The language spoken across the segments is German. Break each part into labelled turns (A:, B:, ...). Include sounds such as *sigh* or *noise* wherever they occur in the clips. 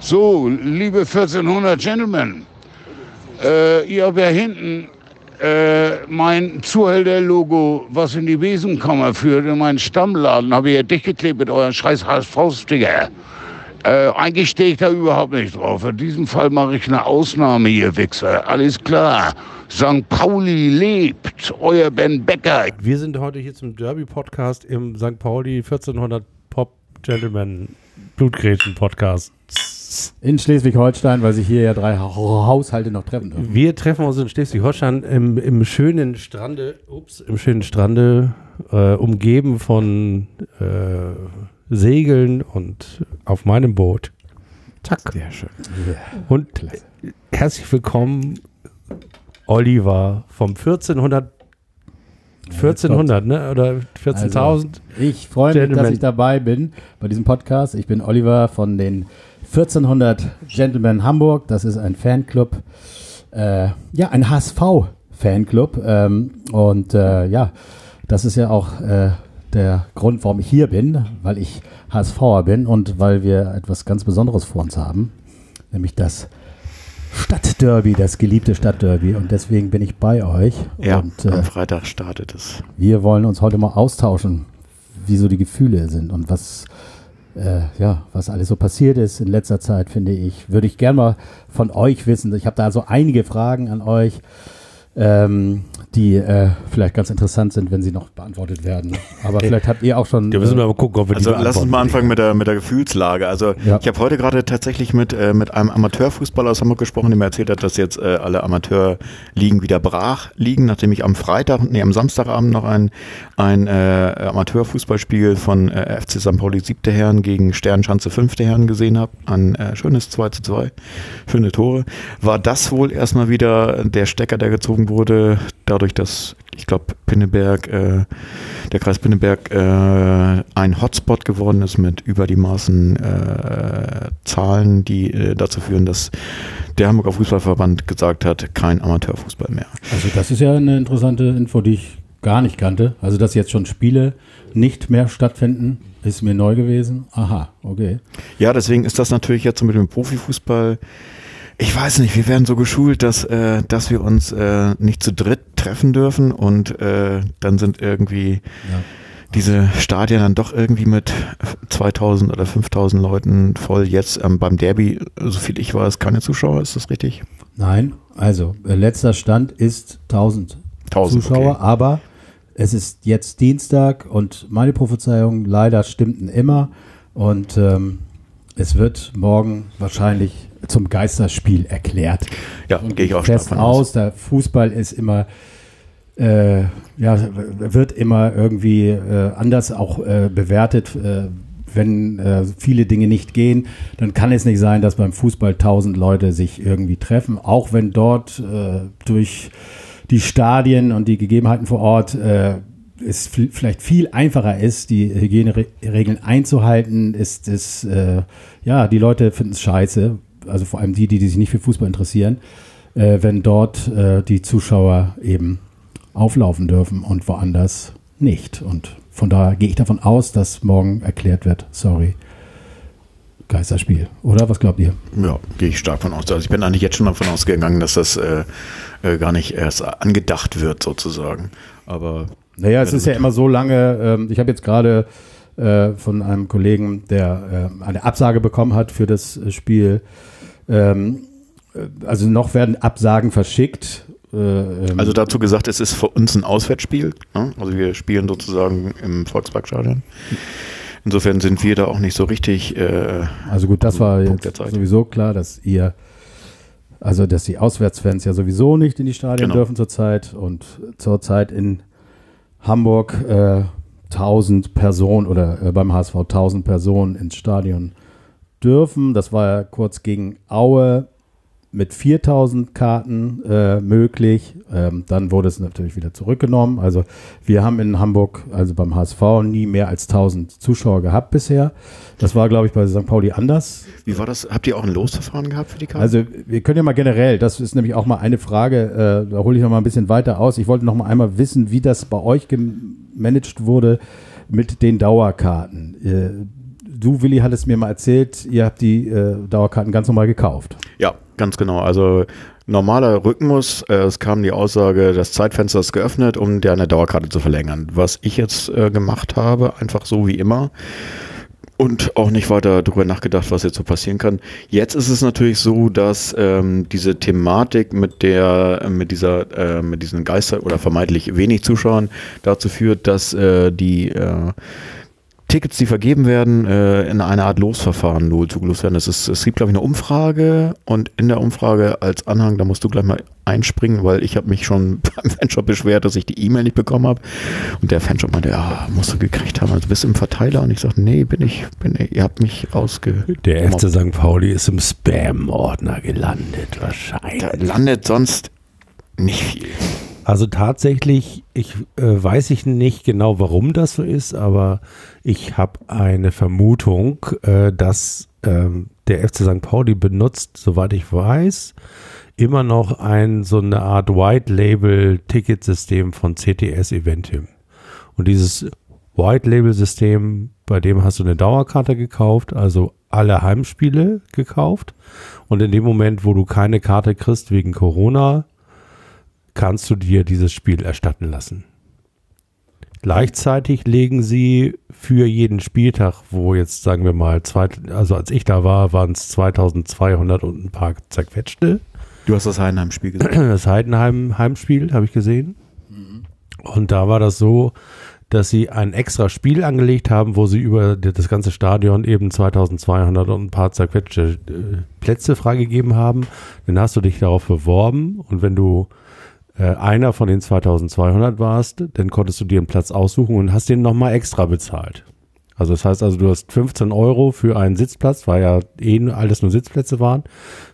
A: So, liebe 1400 Gentlemen, äh, ihr habt ja hinten äh, mein Zuhälter-Logo, was in die Besenkammer führt, in meinen Stammladen, habe ich ja dicht geklebt mit euren scheiß HSV-Sticker. Äh, eigentlich stehe ich da überhaupt nicht drauf. In diesem Fall mache ich eine Ausnahme, ihr Wichser. Alles klar. St. Pauli lebt. Euer Ben Becker.
B: Wir sind heute hier zum Derby-Podcast im St. Pauli 1400 Pop Gentleman Blutgrätschen-Podcast.
C: In Schleswig-Holstein, weil sich hier ja drei Haushalte noch treffen dürfen.
B: Wir treffen uns in Schleswig-Holstein im, im schönen Strande, ups, im schönen Strande, äh, umgeben von äh, Segeln und auf meinem Boot. Zack.
C: Sehr schön.
B: Und herzlich willkommen, Oliver vom 1400 1400, ne? Oder 14.000?
C: Also, ich freue mich,
B: Gentlemen.
C: dass ich dabei bin bei diesem Podcast. Ich bin Oliver von den 1400 Gentlemen Hamburg. Das ist ein Fanclub, äh, ja, ein HSV-Fanclub. Ähm, und äh, ja, das ist ja auch äh, der Grund, warum ich hier bin, weil ich HSVer bin und weil wir etwas ganz Besonderes vor uns haben, nämlich das Stadtderby, das geliebte Stadtderby. Und deswegen bin ich bei euch.
D: Ja,
C: und, äh,
D: am Freitag startet es.
C: wir wollen uns heute mal austauschen, wie so die Gefühle sind und was, äh, ja, was alles so passiert ist in letzter Zeit, finde ich. Würde ich gerne mal von euch wissen. Ich habe da so einige Fragen an euch, ähm, die äh, vielleicht ganz interessant sind, wenn sie noch beantwortet werden. Aber vielleicht habt ihr auch schon.
B: Da müssen wir
C: äh,
B: mal gucken, ob wir
D: Also
B: die
D: lass uns mal anfangen mit der, mit der Gefühlslage. Also
C: Ja.
D: ich habe heute gerade tatsächlich mit, äh, mit einem Amateurfußballer aus Hamburg gesprochen, der mir erzählt hat, dass jetzt äh, alle Amateurligen wieder brach liegen, nachdem ich am Freitag, nee, am Samstagabend noch ein, ein äh, Amateurfußballspiel von äh, FC St. Pauli siebte Herren gegen Sternschanze fünfte Herren gesehen habe. Ein äh, schönes 2 zu 2, schöne Tore. War das wohl erstmal wieder der Stecker, der gezogen wurde, dadurch, dass ich glaube, Pinneberg, äh, der Kreis Pinneberg äh, ein Hotspot geworden ist mit über die Maßen äh, Zahlen, die äh, dazu führen, dass der Hamburger Fußballverband gesagt hat, kein Amateurfußball mehr.
C: Also das ist ja eine interessante Info, die ich gar nicht kannte. Also dass jetzt schon Spiele nicht mehr stattfinden, ist mir neu gewesen. Aha, okay.
D: Ja, deswegen ist das natürlich jetzt mit dem Profifußball. Ich weiß nicht, wir werden so geschult, dass, äh, dass wir uns äh, nicht zu dritt treffen dürfen und äh, dann sind irgendwie
C: Ja.
D: diese Stadien dann doch irgendwie mit 2000 oder 5000 Leuten voll. Jetzt ähm, beim Derby, so viel ich weiß, keine Zuschauer, ist das richtig?
C: Nein, also äh, letzter Stand ist 1000
D: 1000,
C: Zuschauer,
D: okay.
C: aber es ist jetzt Dienstag und meine Prophezeiungen leider stimmten immer und ähm, es wird morgen wahrscheinlich zum Geisterspiel erklärt.
D: Ja, gehe ich auch
C: fest aus.
D: aus.
C: Der Fußball ist immer, äh, ja, wird immer irgendwie äh, anders auch äh, bewertet. Äh, wenn äh, viele Dinge nicht gehen, dann kann es nicht sein, dass beim Fußball tausend Leute sich irgendwie treffen, auch wenn dort äh, durch die Stadien und die Gegebenheiten vor Ort es viel- vielleicht viel einfacher ist, die Hygieneregeln einzuhalten, ist es, ja, die Leute finden es scheiße, also vor allem die, die, die sich nicht für Fußball interessieren, äh, wenn dort äh, die Zuschauer eben auflaufen dürfen und woanders nicht. Und von daher gehe ich davon aus, dass morgen erklärt wird, sorry, Geisterspiel. Oder was glaubt ihr?
D: Ja, gehe ich stark von aus. Also ich bin eigentlich jetzt schon davon ausgegangen, dass das äh, äh, gar nicht erst angedacht wird sozusagen. Aber
C: Naja, es ist ja immer so lange, ähm, ich habe jetzt gerade äh, von einem Kollegen, der äh, eine Absage bekommen hat für das äh, Spiel, ähm, äh, also noch werden Absagen verschickt. Äh, ähm,
D: Also dazu gesagt, es ist für uns ein Auswärtsspiel. Ne? Also wir spielen sozusagen im Volksparkstadion. Insofern sind wir da auch nicht so richtig. Äh,
C: Also gut, das war jetzt sowieso klar, dass ihr, also dass die Auswärtsfans ja sowieso nicht in die Stadien
D: Genau.
C: dürfen zurzeit und zurzeit in Hamburg äh, 1000 Personen oder äh, beim HSV 1000 Personen ins Stadion dürfen. Das war ja kurz gegen Aue mit 4000 Karten äh, möglich. Ähm, dann wurde es natürlich wieder zurückgenommen. Also wir haben in Hamburg, also beim HSV, nie mehr als 1000 Zuschauer gehabt bisher. Das war, glaube ich, bei St. Pauli anders.
D: wie war das? Habt ihr auch ein Losverfahren gehabt für die Karte?
C: Also wir können ja mal generell, das ist nämlich auch mal eine Frage, äh, da hole ich noch mal ein bisschen weiter aus. Ich wollte noch mal einmal wissen, wie das bei euch gemanagt wurde mit den Dauerkarten. Du, Willi, hattest mir mal erzählt, ihr habt die äh, Dauerkarten ganz normal gekauft.
D: Ja, ganz genau. Also normaler Rhythmus, äh, es kam die Aussage, das Zeitfenster ist geöffnet, um dir eine Dauerkarte zu verlängern. Was ich jetzt äh, gemacht habe, einfach so wie immer, und auch nicht weiter darüber nachgedacht, was jetzt so passieren kann. Jetzt ist es natürlich so, dass ähm, diese Thematik mit der, mit dieser, äh, mit diesen Geister oder vermeintlich wenig Zuschauern dazu führt, dass äh, die äh, Tickets, die vergeben werden, äh, in eine Art Losverfahren zugelost werden. Es, ist, es gibt, glaube ich, eine Umfrage und in der Umfrage als Anhang, da musst du gleich mal einspringen, weil ich habe mich schon *laughs* beim Fanshop beschwert, dass ich die E-Mail nicht bekommen habe. Und der Fanshop meinte, ja, musst du gekriegt haben, also bist du im Verteiler. Und ich sagte, nee, bin ich, bin ich, ihr habt mich rausge...
B: Der FC St. Pauli ist im Spam-Ordner gelandet, wahrscheinlich.
D: Da landet sonst nicht viel.
B: Also tatsächlich, ich äh, weiß ich nicht genau, warum das so ist, aber ich habe eine Vermutung, äh, dass ähm, der FC St. Pauli benutzt, soweit ich weiß, immer noch ein so eine Art White Label Ticketsystem von CTS Eventim. Und dieses White Label System, bei dem hast du eine Dauerkarte gekauft, also alle Heimspiele gekauft. Und in dem Moment, wo du keine Karte kriegst wegen Corona, kannst du dir dieses Spiel erstatten lassen. Gleichzeitig legen sie für jeden Spieltag, wo jetzt sagen wir mal, zwei, also als ich da war, waren es 2200 und ein paar zerquetschte.
D: Du hast das Heidenheim-Spiel gesehen. *clears throat*
B: Das Heidenheim-Heimspiel habe ich gesehen. Und da war das so, dass sie ein extra Spiel angelegt haben, wo sie über das ganze Stadion eben 2200 und ein paar zerquetschte äh, Plätze freigegeben haben. Dann hast du dich darauf beworben und wenn du äh, einer von den 2200 warst, dann konntest du dir einen Platz aussuchen und hast den nochmal extra bezahlt. Also das heißt also, du hast 15 Euro für einen Sitzplatz, weil ja eh alles nur Sitzplätze waren,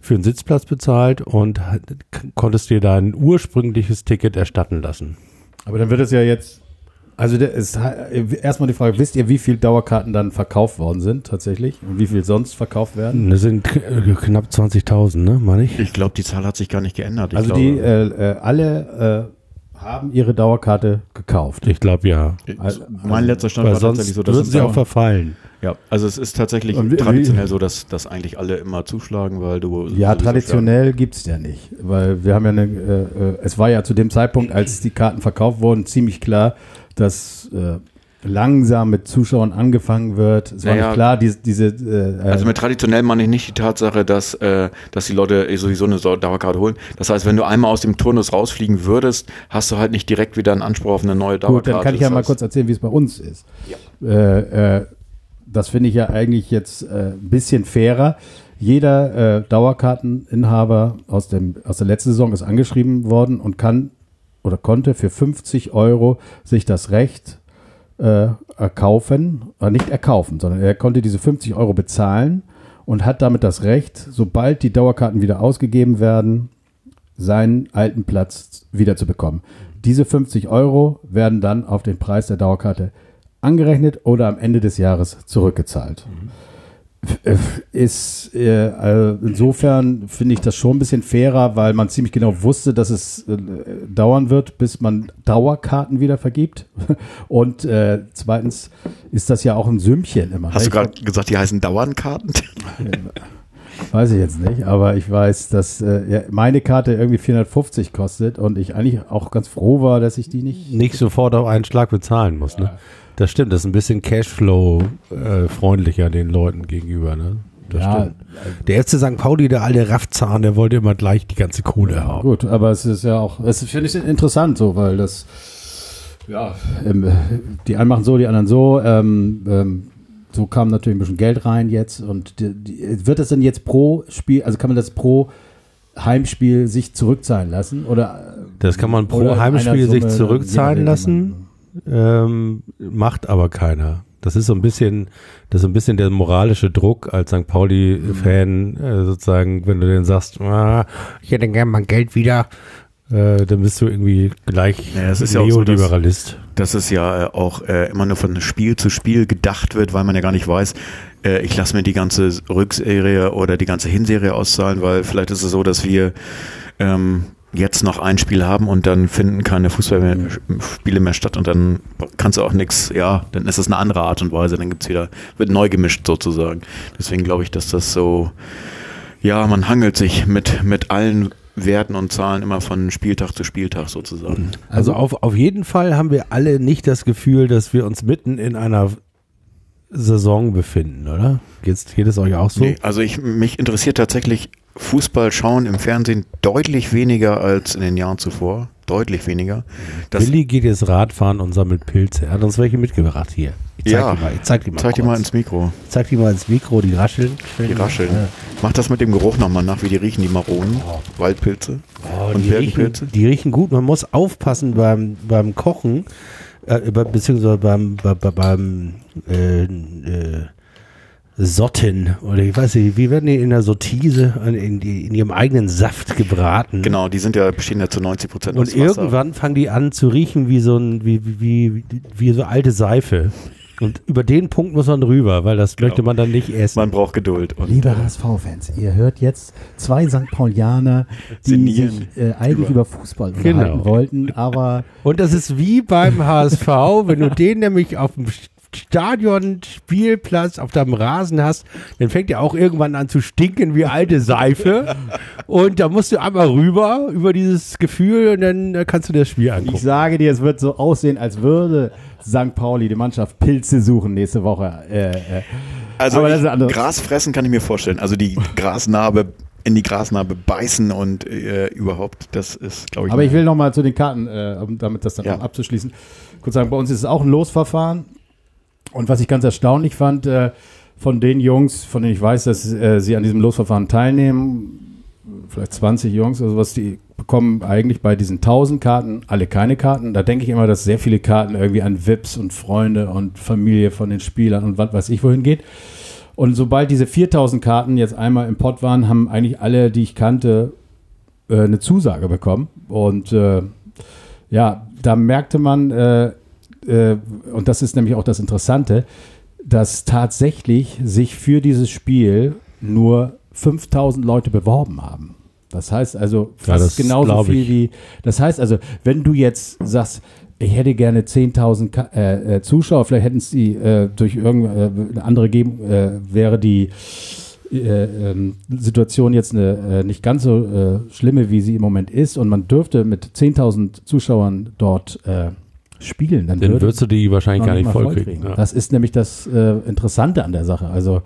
B: für einen Sitzplatz bezahlt und konntest dir dein ursprüngliches Ticket erstatten lassen.
C: Aber dann wird es ja jetzt also der ist erstmal die Frage, wisst ihr, wie viele Dauerkarten dann verkauft worden sind tatsächlich und wie viel sonst verkauft werden?
B: Das sind äh, knapp 20.000, ne, meine ich?
D: Ich glaube, die Zahl hat sich gar nicht geändert. Ich
C: also
D: glaube,
C: die äh, äh, alle äh, haben ihre Dauerkarte gekauft.
B: Ich glaube ja.
C: Also,
D: mein letzter Stand war
B: sonst
D: tatsächlich so, dass
B: würden
D: es
B: sie auch verfallen.
D: Ja, also es ist tatsächlich
C: Und
D: traditionell so, dass, dass eigentlich alle immer zuschlagen, weil du
C: ja, traditionell gibt's ja nicht, weil wir haben ja eine, äh, äh, es war ja zu dem Zeitpunkt, als die Karten verkauft wurden, ziemlich klar, dass äh, langsam mit Zuschauern angefangen wird. Es war
D: Naja.
C: nicht klar, diese, diese äh,
D: Also mit traditionell meine ich nicht die Tatsache, dass, äh, dass die Leute eh sowieso eine Dauerkarte holen. Das heißt, wenn du einmal aus dem Turnus rausfliegen würdest, hast du halt nicht direkt wieder einen Anspruch auf eine neue Dauerkarte.
C: Gut, dann kann ich ja mal kurz erzählen, wie es bei uns ist. Äh, äh, das finde ich ja eigentlich jetzt äh, ein bisschen fairer. Jeder äh, Dauerkarteninhaber aus, dem, aus der letzten Saison ist angeschrieben worden und kann oder konnte für 50 Euro sich das Recht äh, erkaufen, äh, nicht erkaufen, sondern er konnte diese 50 Euro bezahlen und hat damit das Recht, sobald die Dauerkarten wieder ausgegeben werden, seinen alten Platz wieder zu bekommen. Diese 50 Euro werden dann auf den Preis der Dauerkarte angerechnet oder am Ende des Jahres zurückgezahlt. F- Ist äh, äh, insofern finde ich das schon ein bisschen fairer, weil man ziemlich genau wusste, dass es äh, dauern wird, bis man Dauerkarten wieder vergibt. *laughs* Und äh, zweitens ist das ja auch ein Sümmchen immer.
D: Hast
C: ne?
D: du gerade gesagt, die heißen Dauernkarten? *laughs*
C: Weiß ich jetzt nicht, aber ich weiß, dass äh, ja, meine Karte irgendwie 450 kostet und ich eigentlich auch ganz froh war, dass ich die nicht.
B: Nicht sofort auf einen Schlag bezahlen muss, ne? Das stimmt, das ist ein bisschen Cashflow-freundlicher den Leuten gegenüber, ne? Das
C: Ja,
B: stimmt. Der FC St. Pauli, der alte Raffzahn, der wollte immer gleich die ganze Kohle haben.
C: Gut, aber es ist ja auch, es finde ich interessant so, weil das, ja, ähm, die einen machen so, die anderen so. Ähm, ähm, so kam natürlich ein bisschen Geld rein jetzt und die, die, wird das denn jetzt pro Spiel, also kann man das pro Heimspiel sich zurückzahlen lassen oder?
B: Das kann man pro Heimspiel sich zurückzahlen lassen. Ähm, macht aber keiner. Das ist so ein bisschen, das ist so ein bisschen der moralische Druck als St. Pauli-Fan, äh, sozusagen, wenn du denen sagst, ah, ich hätte gern mein Geld wieder, äh, dann bist du irgendwie gleich
D: Ja, es ist ja auch so, dass-
B: Neoliberalist.
D: Dass es ja äh, auch äh, immer nur von Spiel zu Spiel gedacht wird, weil man ja gar nicht weiß, äh, ich lasse mir die ganze Rückserie oder die ganze Hinserie auszahlen, weil vielleicht ist es so, dass wir ähm, jetzt noch ein Spiel haben und dann finden keine Fußballspiele mehr statt und dann kannst du auch nichts, ja, dann ist das eine andere Art und Weise, dann gibt's wieder, wird neu gemischt sozusagen. Deswegen glaube ich, dass das so, ja, man hangelt sich mit, mit allen Werten und Zahlen immer von Spieltag zu Spieltag sozusagen.
B: Also auf, auf jeden Fall haben wir alle nicht das Gefühl, dass wir uns mitten in einer Saison befinden, oder? Geht's, geht es euch auch so?
D: Nee, also ich, mich interessiert tatsächlich Fußball schauen im Fernsehen deutlich weniger als in den Jahren zuvor. Deutlich weniger. Das,
B: Willi geht jetzt Radfahren und sammelt Pilze. Er hat uns welche mitgebracht hier. Ich zeig
D: Ja.
B: die mal. Ich zeig die mal.
D: zeig dir
B: kurz.
D: mal ins Mikro.
B: Ich zeig die mal ins Mikro, die rascheln.
D: Die rascheln. Mach das mit dem Geruch nochmal nach, wie die riechen, die Maronen. Waldpilze.
B: Oh,
D: Und
B: die, riechen,
D: Birkenpilze?
B: die riechen gut. Man muss aufpassen beim, beim Kochen, äh, be- beziehungsweise beim, bei, bei, beim äh, äh, Sotten oder ich weiß nicht, wie werden die in der Sottise in, in, die, in ihrem eigenen Saft gebraten?
D: Genau, die sind ja, bestehen ja zu 90 Prozent
B: Und irgendwann fangen die an zu riechen wie so ein, wie, wie, wie, wie so alte Seife. Und über den Punkt muss man rüber, weil das möchte man dann nicht essen.
D: Man braucht Geduld. Und,
C: Liebe HSV-Fans, ihr hört jetzt zwei St. Paulianer, die sich äh, eigentlich
D: über-
C: über Fußball
B: Genau.
C: unterhalten wollten, aber
B: Und das ist wie beim HSV, wenn du den nämlich auf dem Stadion, Spielplatz, auf deinem Rasen hast, dann fängt er auch irgendwann an zu stinken wie alte Seife. Und da musst du einmal rüber über dieses Gefühl und dann äh, kannst du das Spiel
C: ich
B: angucken.
C: sage dir, es wird so aussehen, als würde St. Pauli die Mannschaft Pilze suchen nächste Woche. Äh, äh.
D: Also
C: Aber das ist
D: ich, Gras fressen kann ich mir vorstellen. Also die Grasnarbe in die Grasnarbe beißen und äh, überhaupt, das ist, glaube ich.
C: Aber ich will noch mal zu den Karten, äh, um damit das dann
D: Ja.
C: auch abzuschließen, kurz sagen, bei uns ist es auch ein Losverfahren. Und was ich ganz erstaunlich fand, äh, von den Jungs, von denen ich weiß, dass äh, sie an diesem Losverfahren teilnehmen, vielleicht 20 Jungs oder sowas, die bekommen eigentlich bei diesen 1000 Karten alle keine Karten. Da denke ich immer, dass sehr viele Karten irgendwie an Vips und Freunde und Familie von den Spielern und was weiß ich wohin geht. Und sobald diese 4000 Karten jetzt einmal im Pott waren, haben eigentlich alle, die ich kannte, äh, eine Zusage bekommen. Und äh, ja, da merkte man, äh, äh, und das ist nämlich auch das Interessante, dass tatsächlich sich für dieses Spiel nur 5000 Leute beworben haben. Das heißt also
B: Ja,
C: fast
B: das
C: genauso viel wie. Das heißt also, wenn du jetzt sagst, ich hätte gerne 10.000 Ka- äh, äh, Zuschauer, vielleicht hätten es die äh, durch irgendeine andere geben, äh, wäre die äh, ähm, Situation jetzt eine, äh, nicht ganz so äh, schlimme, wie sie im Moment ist und man dürfte mit 10.000 Zuschauern dort äh, spielen, dann,
B: Dann
C: würde
B: würdest du die wahrscheinlich gar nicht voll
C: vollkriegen.
B: kriegen. Ja.
C: Das ist nämlich das äh, Interessante an der Sache. Also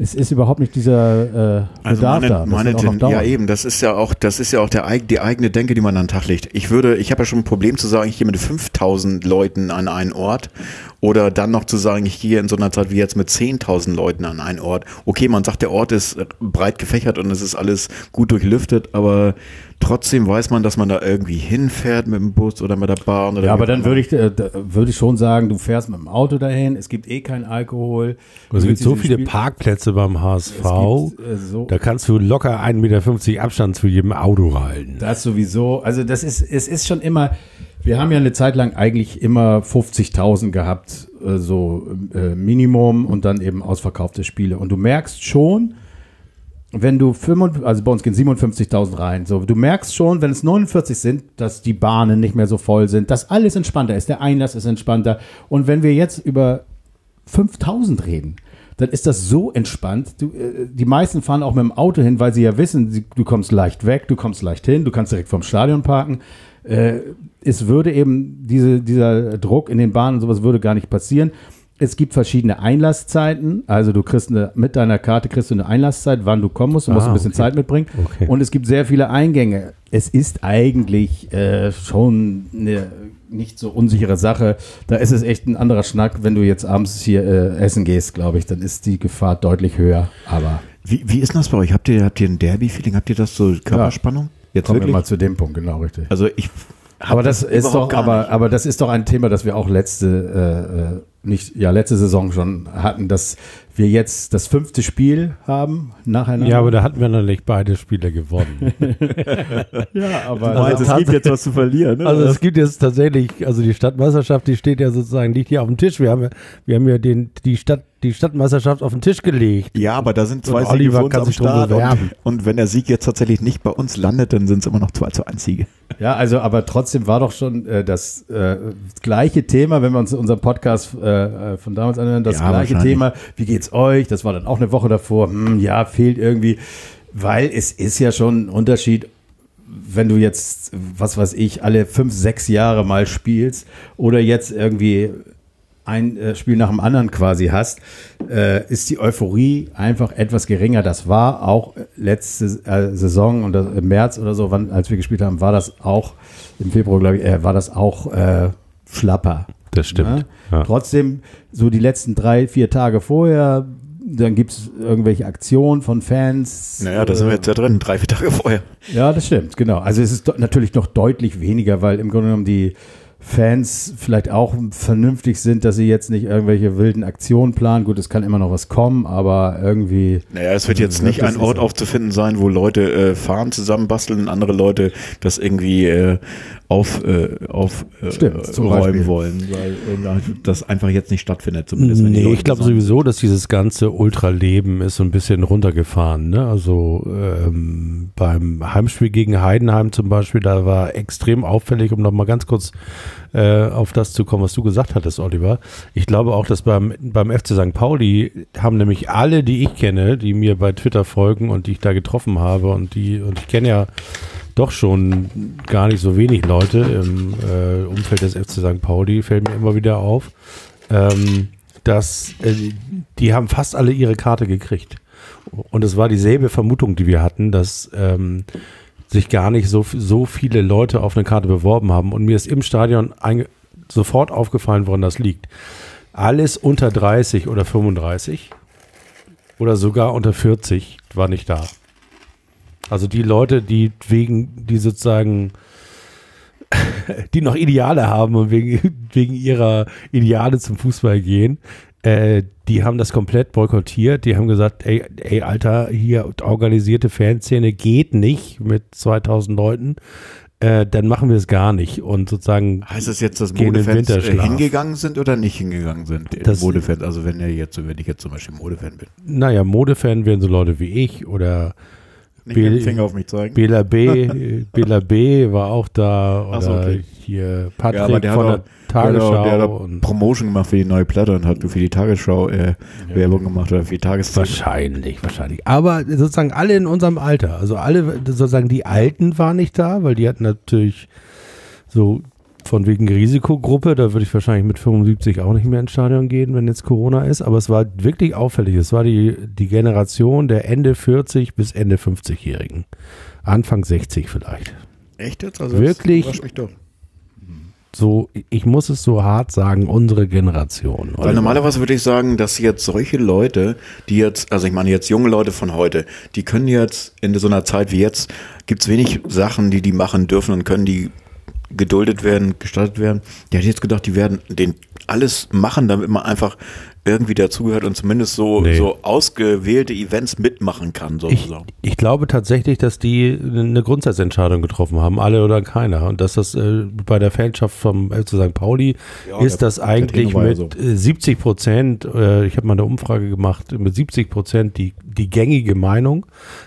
C: es ist überhaupt nicht dieser äh,
D: Also
C: Bedarf
D: meine,
C: da. Das
D: meine Ten- ja eben, das ist ja auch, das ist ja auch der, die eigene Denke, die man an den Tag legt. Ich würde, ich habe ja schon ein Problem zu sagen, ich gehe mit 5000 Leuten an einen Ort oder dann noch zu sagen, ich gehe in so einer Zeit wie jetzt mit 10.000 Leuten an einen Ort. Okay, man sagt, der Ort ist breit gefächert und es ist alles gut durchlüftet, aber trotzdem weiß man, dass man da irgendwie hinfährt mit dem Bus oder mit der Bahn oder
C: Ja, aber dann würde ich, äh, würde ich schon sagen, du fährst mit dem Auto dahin, es gibt eh keinen Alkohol.
B: Es
C: Du
B: gibt so viele
C: Spiel-
B: Parkplätze beim HSV.
C: Es gibt, äh, so,
B: Da kannst du locker 1,50 Meter Abstand zu jedem Auto halten.
C: Das sowieso. Also das ist, es ist schon immer, wir haben ja eine Zeit lang eigentlich immer 50.000 gehabt, äh, so äh, Minimum und dann eben ausverkaufte Spiele. Und du merkst schon, wenn du 55, also bei uns gehen 57.000 rein, so, du merkst schon, wenn es 49 sind, dass die Bahnen nicht mehr so voll sind, dass alles entspannter ist, der Einlass ist entspannter. Und wenn wir jetzt über 5000 reden, dann ist das so entspannt. Du, äh, die meisten fahren auch mit dem Auto hin, weil sie ja wissen, du kommst leicht weg, du kommst leicht hin, du kannst direkt vom Stadion parken. Äh, es würde eben diese, dieser Druck in den Bahnen und sowas würde gar nicht passieren. Es gibt verschiedene Einlasszeiten, also du kriegst eine, mit deiner Karte kriegst du eine Einlasszeit, wann du kommen musst, du musst
B: Ah,
C: ein bisschen
B: okay.
C: Zeit mitbringen.
B: Okay.
C: Und es gibt sehr viele Eingänge. Es ist eigentlich äh, schon eine nicht so unsichere Sache. Da ist es echt ein anderer Schnack, wenn du jetzt abends hier äh, essen gehst, glaube ich, dann ist die Gefahr deutlich höher. Aber
D: Wie, wie ist das bei euch? Habt ihr, habt ihr ein Derby-Feeling? Habt ihr das so Körperspannung? Jetzt
C: kommen wir
D: wirklich?
C: mal zu dem Punkt, genau richtig.
D: Also ich
C: Aber das ist
D: überhaupt
C: doch, aber,
D: nicht.
C: aber das ist doch ein Thema, das wir auch letzte, äh, äh, nicht, ja, letzte Saison schon hatten, dass wir jetzt das fünfte Spiel haben nacheinander.
B: Ja, aber da hatten wir noch nicht beide Spiele gewonnen. *laughs*
C: ja, aber
D: meinst, es gibt jetzt was zu verlieren. Ne?
B: Also es gibt jetzt tatsächlich, also die Stadtmeisterschaft, die steht ja sozusagen, liegt hier auf dem Tisch. Wir haben ja, wir haben ja den, die Stadt, die Stadtmeisterschaft auf den Tisch gelegt.
D: ja, aber da sind zwei
B: Und
D: Siege
B: Oliver
D: für uns
B: kann
D: am
B: sich drum
D: Start.
B: bewerben.
D: Und, und wenn der Sieg jetzt tatsächlich nicht bei uns landet, dann sind es immer noch 2 zu 1 Siege.
C: Ja, also aber trotzdem war doch schon äh, das äh, gleiche Thema, wenn wir uns unseren Podcast äh, äh, von damals anhören, das
D: Ja,
C: gleiche. Thema, wie geht's euch? Das war dann auch eine Woche davor, hm, ja, fehlt irgendwie, weil es ist ja schon ein Unterschied, wenn du jetzt, was weiß ich, alle fünf, sechs Jahre mal spielst oder jetzt irgendwie ein äh, Spiel nach dem anderen quasi hast, äh, ist die Euphorie einfach etwas geringer. Das war auch letzte äh, Saison und das, im März oder so, wann, als wir gespielt haben, war das auch im Februar, glaube ich, äh, war das auch äh, schlapper.
B: Das stimmt.
C: Ne?
B: Ja.
C: Trotzdem, so die letzten drei, vier Tage vorher, dann gibt es irgendwelche Aktionen von Fans.
D: Naja, da sind wir jetzt ja drin, drei, vier Tage vorher.
C: ja, das stimmt, genau. Also es ist natürlich noch deutlich weniger, weil im Grunde genommen die Fans vielleicht auch vernünftig sind, dass sie jetzt nicht irgendwelche wilden Aktionen planen. Gut, es kann immer noch was kommen, aber irgendwie.
D: Naja, es wird
C: Also
D: jetzt nicht
C: das
D: ein Ort aufzufinden sein, wo Leute äh, Fahnen zusammenbasteln und andere Leute das irgendwie äh, auf, äh, auf äh,
C: Stimmt,
D: räumen
C: Beispiel.
D: wollen, weil äh, das einfach jetzt nicht stattfindet, zumindest
B: Nee, ich glaube sowieso, dass dieses ganze Ultraleben ist so ein bisschen runtergefahren. Ne? Also ähm, beim Heimspiel gegen Heidenheim zum Beispiel, da war extrem auffällig, um nochmal ganz kurz äh, auf das zu kommen, was du gesagt hattest, Oliver. Ich glaube auch, dass beim, beim FC St. Pauli haben nämlich alle, die ich kenne, die mir bei Twitter folgen und die ich da getroffen habe und die, und ich kenne ja doch schon gar nicht so wenig Leute im äh, Umfeld des FC St. Pauli, fällt mir immer wieder auf, ähm, dass äh, die haben fast alle ihre Karte gekriegt. Und es war dieselbe Vermutung, die wir hatten, dass ähm, sich gar nicht so, so viele Leute auf eine Karte beworben haben. Und mir ist im Stadion sofort aufgefallen, woran das liegt. Alles unter 30 oder 35 oder sogar unter 40 war nicht da. Also die Leute, die wegen, die sozusagen, *laughs* die noch Ideale haben und wegen, wegen ihrer Ideale zum Fußball gehen, äh, die haben das komplett boykottiert. Die haben gesagt, ey, ey, Alter, hier organisierte Fanszene geht nicht mit 2000 Leuten. Äh, dann machen wir es gar nicht. Und sozusagen,
D: Heißt das jetzt, dass Modefans äh, hingegangen sind oder nicht hingegangen sind? äh,
B: Das-
D: Modefans, also wenn er jetzt, wenn ich jetzt zum Beispiel Modefan bin.
B: naja, Modefan wären so Leute wie ich oder
D: Nicht dem Finger auf mich zeigen.
B: Bela B, *laughs* Bela B war auch da oder
D: so, okay.
B: hier Patrick
D: Ja, aber der
B: von
D: hat auch- Der
B: Tagesschau
D: auch- der hat
B: und
D: Promotion gemacht für die neue Platte und hat für die Tagesschau äh, Werbung gemacht oder für die Tageszeitung.
B: wahrscheinlich, wahrscheinlich. Aber sozusagen alle in unserem Alter, also alle sozusagen die Alten waren nicht da, weil die hatten natürlich so von wegen Risikogruppe, da würde ich wahrscheinlich mit 75 auch nicht mehr ins Stadion gehen, wenn jetzt Corona ist, aber es war wirklich auffällig. Es war die, die Generation der Ende 40 bis Ende 50-Jährigen. Anfang 60 vielleicht.
D: Echt jetzt? Also
B: Wirklich?
D: Das überrascht mich doch.
B: So, ich muss es so hart sagen, unsere Generation.
D: Weil normalerweise würde ich sagen, dass jetzt solche Leute, die jetzt, also ich meine jetzt junge Leute von heute, die können jetzt in so einer Zeit wie jetzt, gibt es wenig Sachen, die die machen dürfen und können, die geduldet werden, gestattet werden. Die hätte jetzt gedacht, die werden den alles machen, damit man einfach irgendwie dazugehört und zumindest so,
B: Nee.
D: so ausgewählte Events mitmachen kann,
B: Ich,
D: sozusagen.
B: ich glaube tatsächlich, dass die eine Grundsatzentscheidung getroffen haben, alle oder keiner. Und dass das äh, bei der Fanschaft vom FC St. Pauli
D: Ja,
B: ist
D: der-
B: das
D: der
B: eigentlich mit äh, 70 Prozent, äh, ich habe mal eine Umfrage gemacht, mit 70 Prozent die, die gängige Meinung.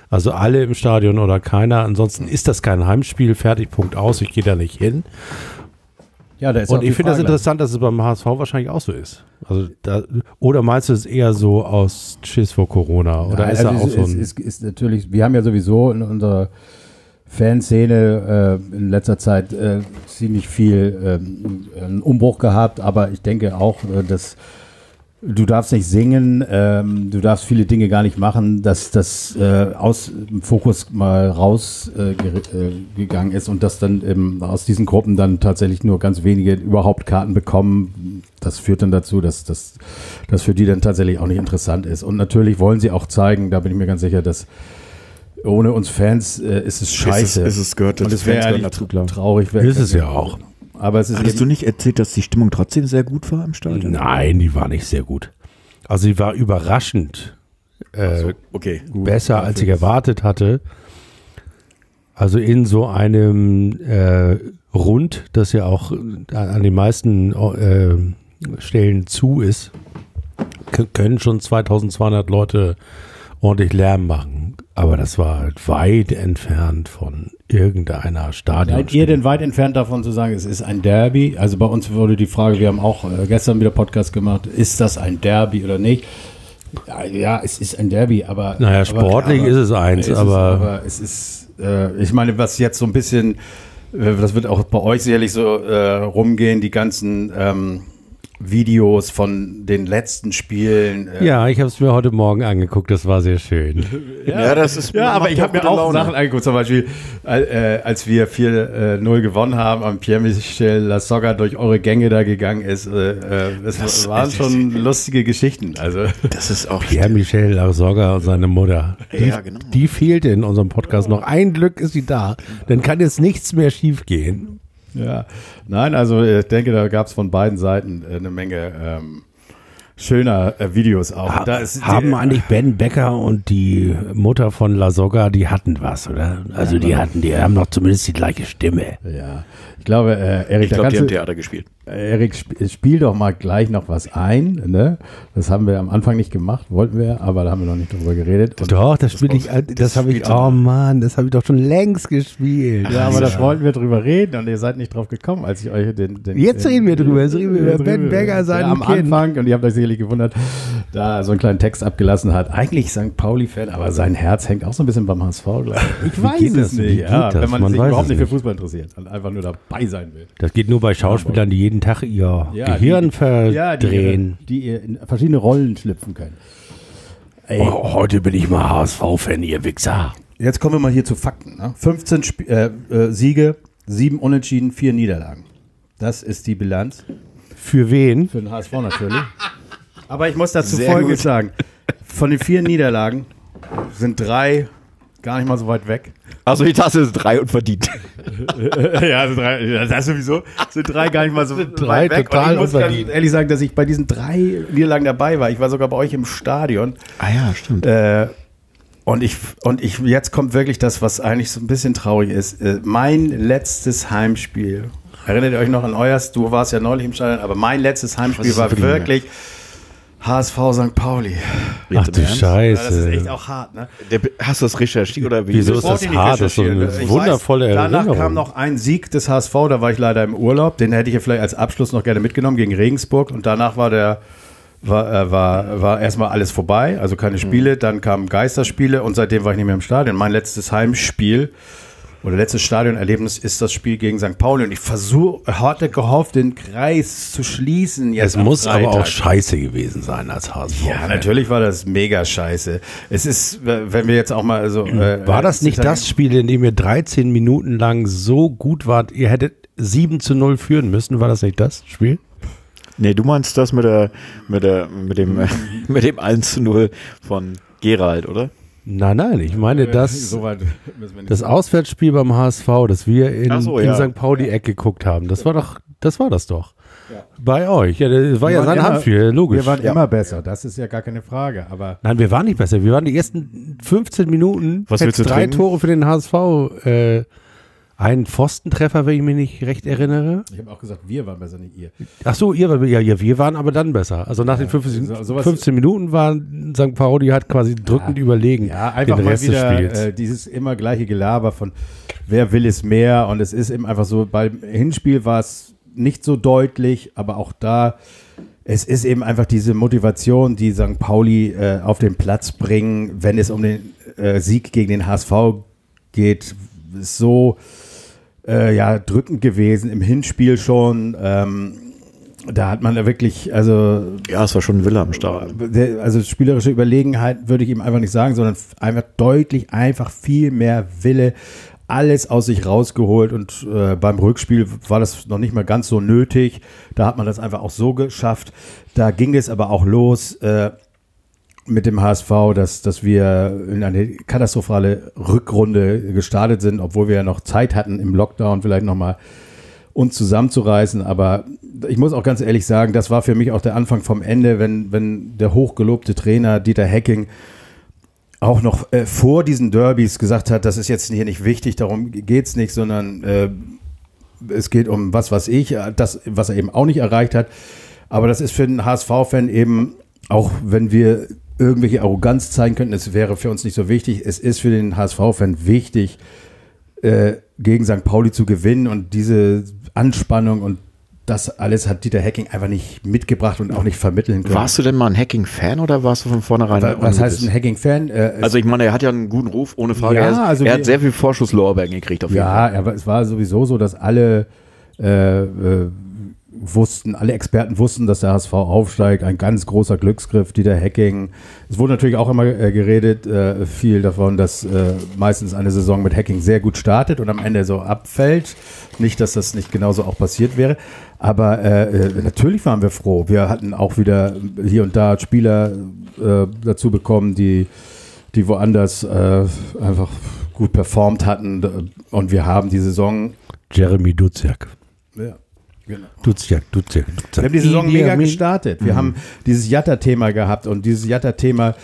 B: Also alle im Stadion oder keiner. Ansonsten ist das kein Heimspiel, fertig, Punkt aus, ich gehe da nicht hin.
C: Ja, da ist
B: Und
C: auch
B: ich finde das interessant, dass es beim HSV wahrscheinlich auch so ist. Also da, oder meinst du es eher so aus Schiss vor Corona? Oder
C: Nein,
B: ist da
C: also
B: auch
C: es,
B: so ein.
C: es ist natürlich, wir haben ja sowieso in unserer Fanszene äh, in letzter Zeit äh, ziemlich viel einen Umbruch gehabt, aber ich denke auch, äh, dass du darfst nicht singen, ähm, du darfst viele Dinge gar nicht machen, dass das äh, aus dem Fokus mal rausgegangen äh, äh, gegangen ist und dass dann ähm, aus diesen Gruppen dann tatsächlich nur ganz wenige überhaupt Karten bekommen. Das führt dann dazu, dass das dass für die dann tatsächlich auch nicht interessant ist. Und natürlich wollen sie auch zeigen, da bin ich mir ganz sicher, dass ohne uns Fans äh, ist es scheiße.
D: Ist es, ist es gehört,
C: und
D: das
C: es wäre eigentlich
D: dazu,
C: traurig.
B: Ist es ja auch.
C: Aber es ist
D: Hattest du nicht erzählt, dass die Stimmung trotzdem sehr gut war im Stadion?
B: Nein, die war nicht sehr gut. Also sie war überraschend äh,
D: Okay.
B: besser, als ich erwartet hatte. Also in so einem äh, Rund, das ja auch an- an den meisten äh, Stellen zu ist, können schon 2200 Leute ordentlich Lärm machen. Aber das war halt weit entfernt von irgendeiner Stadion.
C: Seid ihr denn weit entfernt davon zu sagen, es ist ein Derby? Also bei uns wurde die Frage, wir haben auch äh, gestern wieder Podcast gemacht, ist das ein Derby oder nicht? Ja, es ist ein Derby, aber.
B: Naja,
C: aber-
B: sportlich ist es eins,
C: ist
B: aber-
C: aber es ist, äh, ich meine, was jetzt so ein bisschen, äh, das wird auch bei euch sicherlich so äh, rumgehen, die ganzen ähm, Videos von den letzten Spielen. Äh,
B: Ja, ich habe es mir heute Morgen angeguckt, das war sehr schön. *laughs*
D: Ja, das ist.
C: Ja, aber ich habe mir auch
D: Laune.
C: Sachen angeguckt, zum Beispiel, äh, äh, als wir 4-0 gewonnen haben, am Pierre-Michel Lasogga durch eure Gänge da gegangen ist. Äh, äh, das,
D: Das-
C: waren
D: das-
C: schon lustige Geschichten. Also
D: Das ist auch.
B: Pierre-Michel Lasogga und seine Mutter. Die,
D: Ja, genau.
B: die fehlte in unserem Podcast noch. Ein Glück ist sie da. Dann kann jetzt nichts mehr schiefgehen.
C: Ja, nein, also ich denke, da gab es von beiden Seiten äh, eine Menge ähm, schöner äh, Videos auch. Da ist-
B: Haben eigentlich Ben Becker und die Mutter von Lasogga, die hatten was, oder? Also die hatten, die haben doch zumindest die gleiche Stimme.
C: ja, ich glaube, äh, Erik,
D: Ich glaube, die haben Theater gespielt.
C: Erik, sp spiel doch mal gleich noch was ein. Ne? Das haben wir am Anfang nicht gemacht, wollten wir, aber da haben wir noch nicht drüber geredet. Und-
B: Doch, das spiele ich, das,
D: das
B: habe ich, oh. Mann, das habe ich doch schon längst gespielt.
C: Ja, aber da wollten wir drüber reden und ihr seid nicht drauf gekommen, als ich euch den. den
B: Jetzt
C: den,
B: reden wir drüber, jetzt reden wir über Ben seinem
C: ja, am
B: Kind.
C: Anfang, und ihr habt euch sicherlich gewundert, da so einen kleinen Text abgelassen hat. Eigentlich St. Pauli-Fan, aber sein Herz hängt auch so ein bisschen beim HSV, glaube ich. Ich weiß es
B: das?
C: Nicht. Ja,
B: das?
C: wenn man,
B: Man
C: sich überhaupt nicht für. Fußball interessiert und einfach nur dabei sein will.
B: Das geht nur bei Schauspielern, die jeden Tag ihr
C: Ja,
B: Gehirn
C: die, ja, die,
B: verdrehen.
C: die ihr in verschiedene Rollen schlüpfen können. Ey,
B: Oh, heute bin ich mal HSV-Fan, ihr Wichser.
C: Jetzt kommen wir mal hier zu Fakten. Ne? 15 Sp äh, äh, Siege, 7 Unentschieden, 4 Niederlagen. Das ist die Bilanz.
B: Für wen?
C: Für den HSV natürlich. Aber ich muss dazu
D: Sehr
C: Folgendes sagen. Von den vier Niederlagen sind drei gar nicht mal so weit weg.
D: Also die Tasse ist drei und verdient. *laughs*
C: ja, also drei, ja, das sowieso. Sind drei gar nicht mal so
B: drei
C: weit weg.
B: total
C: Und ich muss ganz
B: unverdient.
C: ehrlich sagen, dass ich bei diesen drei Niederlagen dabei war. Ich war sogar bei euch im Stadion.
D: Ah ja, stimmt.
C: Äh, und ich, und ich, jetzt kommt wirklich das, was eigentlich so ein bisschen traurig ist. Äh, mein letztes Heimspiel. Erinnert ihr euch noch an euers? Du warst ja neulich im Stadion, aber mein letztes Heimspiel
D: ist
C: war wirklich HSV St. Pauli.
B: Ach du
C: Ja, das ist
B: Scheiße.
C: echt auch hart, ne?
D: Der, hast du das recherchiert oder wie?
B: Wieso ist das hart? Das ist so eine.
C: Ich
B: wundervolle
C: weiß, Danach
B: Erinnerung.
C: kam noch ein Sieg des HSV, da war ich leider im Urlaub. Den hätte ich ja vielleicht als Abschluss noch gerne mitgenommen gegen Regensburg. Und danach war der war, äh, war, war erstmal alles vorbei, also keine Spiele. Dann kamen Geisterspiele und seitdem war ich nicht mehr im Stadion. Mein letztes Heimspiel oder letztes Stadionerlebnis ist das Spiel gegen St. Pauli. Und ich versuche, hatte gehofft, den Kreis zu schließen. Jetzt
B: Es muss aber auch
C: Freitag.
B: scheiße gewesen sein als HSV.
C: Ja, natürlich war das mega scheiße. Es ist, wenn wir jetzt auch mal so. Äh,
B: War das nicht das Spiel, in dem ihr 13 Minuten lang so gut wart, ihr hättet 7 zu 0 führen müssen? War das nicht das Spiel?
D: Nee, du meinst das mit der, mit der, mit dem, *laughs* mit dem 1 zu 0 von Gerald, oder?
B: Nein, nein, ich meine *laughs* *laughs* das,
C: So
B: das Auswärtsspiel beim HSV, das wir in,
D: so,
B: in
D: ja.
B: St. Pauli-Eck geguckt haben. Das war doch, das war das doch. Bei euch. Ja, das war
C: Wir
B: ja
C: waren
B: sein
C: immer-
B: Heimspiel, logisch.
C: Wir waren
D: Ja.
C: immer besser, das ist ja gar keine Frage. Aber
B: Nein, wir waren nicht besser. Wir waren die ersten 15 Minuten.
D: Was
B: hätt's
D: willst du
B: drei
D: trinken?
B: Tore für den HSV. Äh, ein Pfostentreffer, wenn ich mich nicht recht erinnere.
C: ich habe auch gesagt, wir waren besser, nicht ihr.
B: Ach so, ihr, war- ja, ja, wir waren aber dann besser. Also nach den 15,
C: so- sowas-
B: 15 Minuten waren St. Pauli hat quasi drückend überlegen
C: Ja, einfach
B: den Rest des
C: wieder
B: Spiels.
C: äh, dieses immer gleiche Gelaber von wer will es mehr und es ist eben einfach so, beim Hinspiel war es nicht so deutlich, aber auch da, es ist eben einfach diese Motivation, die St. Pauli äh, auf den Platz bringen, wenn es um den äh, Sieg gegen den HSV geht, so äh, ja, drückend gewesen, im Hinspiel schon. Ähm, da hat man da wirklich, also
D: Ja, es war schon ein Wille am Start.
C: also spielerische Überlegenheit würde ich ihm einfach nicht sagen, sondern einfach deutlich, einfach viel mehr Wille, alles aus sich rausgeholt und äh, beim Rückspiel war das noch nicht mal ganz so nötig. Da hat man das einfach auch so geschafft. Da ging es aber auch los äh, mit dem HSV, dass, dass wir in eine katastrophale Rückrunde gestartet sind, obwohl wir ja noch Zeit hatten im Lockdown vielleicht nochmal uns zusammenzureißen. Aber ich muss auch ganz ehrlich sagen, das war für mich auch der Anfang vom Ende, wenn, wenn der hochgelobte Trainer Dieter Hecking auch noch äh, vor diesen Derbys gesagt hat, das ist jetzt hier nicht wichtig, darum geht's nicht, sondern äh, es geht um was, was ich, das, was er eben auch nicht erreicht hat. Aber das ist für den HSV-Fan eben, auch wenn wir irgendwelche Arroganz zeigen könnten, es wäre für uns nicht so wichtig. Es ist für den HSV-Fan wichtig, äh, gegen St. Pauli zu gewinnen und diese Anspannung und das alles hat Dieter Hacking einfach nicht mitgebracht und auch nicht vermitteln können.
D: Warst du denn mal ein Hacking-Fan oder warst du von vornherein
C: was, was heißt ein Hacking-Fan?
D: Äh, also ich meine, er hat ja einen guten Ruf, ohne Frage. Ja, er, ist, also er hat sehr viel Vorschusslorbeeren gekriegt
C: auf jeden ja, Fall. Ja, es war sowieso so, dass alle äh, äh, wussten, alle Experten wussten, dass der HSV aufsteigt. Ein ganz großer Glücksgriff, Dieter Hacking. Es wurde natürlich auch immer äh, geredet, äh, viel davon, dass äh, meistens eine Saison mit Hacking sehr gut startet und am Ende so abfällt. Nicht, dass das nicht genauso auch passiert wäre. Aber äh, äh natürlich waren wir froh. Wir hatten auch wieder hier und da Spieler äh, dazu bekommen, die, die woanders einfach gut performt hatten. Und wir haben die Saison.
B: Jeremy Duziak.
C: Ja. Genau.
B: Duziak, Duziak,
C: Duziak. Wir haben die Saison mega gestartet. Wir mhm. haben dieses Jatta-Thema gehabt und dieses Jatta-Thema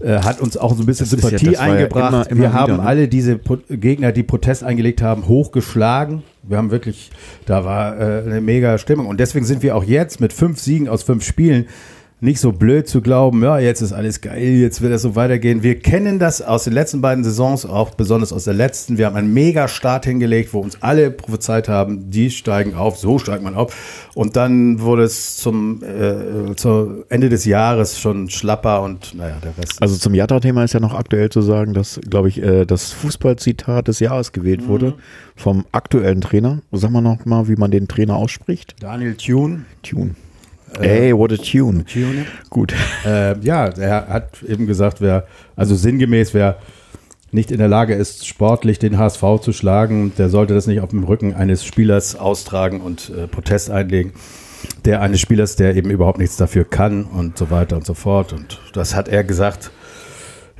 C: äh, hat uns auch so ein bisschen das Sympathie ja, eingebracht. Ja immer, immer wir haben ne? alle diese Pro Gegner, die Protest eingelegt haben, hochgeschlagen. Wir haben wirklich, da war äh, eine mega Stimmung. Und deswegen sind wir auch jetzt mit fünf Siegen aus fünf Spielen nicht so blöd zu glauben, ja, jetzt ist alles geil, jetzt wird das so weitergehen. Wir kennen das aus den letzten beiden Saisons, auch besonders aus der letzten. Wir haben einen mega Start hingelegt, wo uns alle prophezeit haben, die steigen auf, so steigt man auf. Und dann wurde es zum, äh, zum Ende des Jahres schon schlapper und naja, der Rest.
D: Also zum Jatta-Thema ist ja noch aktuell zu sagen, dass, glaube ich, äh, das Fußballzitat des Jahres gewählt mhm. wurde vom aktuellen Trainer. Sag mal noch mal, wie man den Trainer ausspricht.
C: Daniel Thune.
D: Thune. Ey, äh, what a tune.
C: tune.
D: Gut. *laughs*
C: Äh, ja, er hat eben gesagt, wer, also sinngemäß, wer nicht in der Lage ist, sportlich den HSV zu schlagen, der sollte das nicht auf dem Rücken eines Spielers austragen und äh, Protest einlegen. Der eines Spielers, der eben überhaupt nichts dafür kann und so weiter und so fort. Und das hat er gesagt.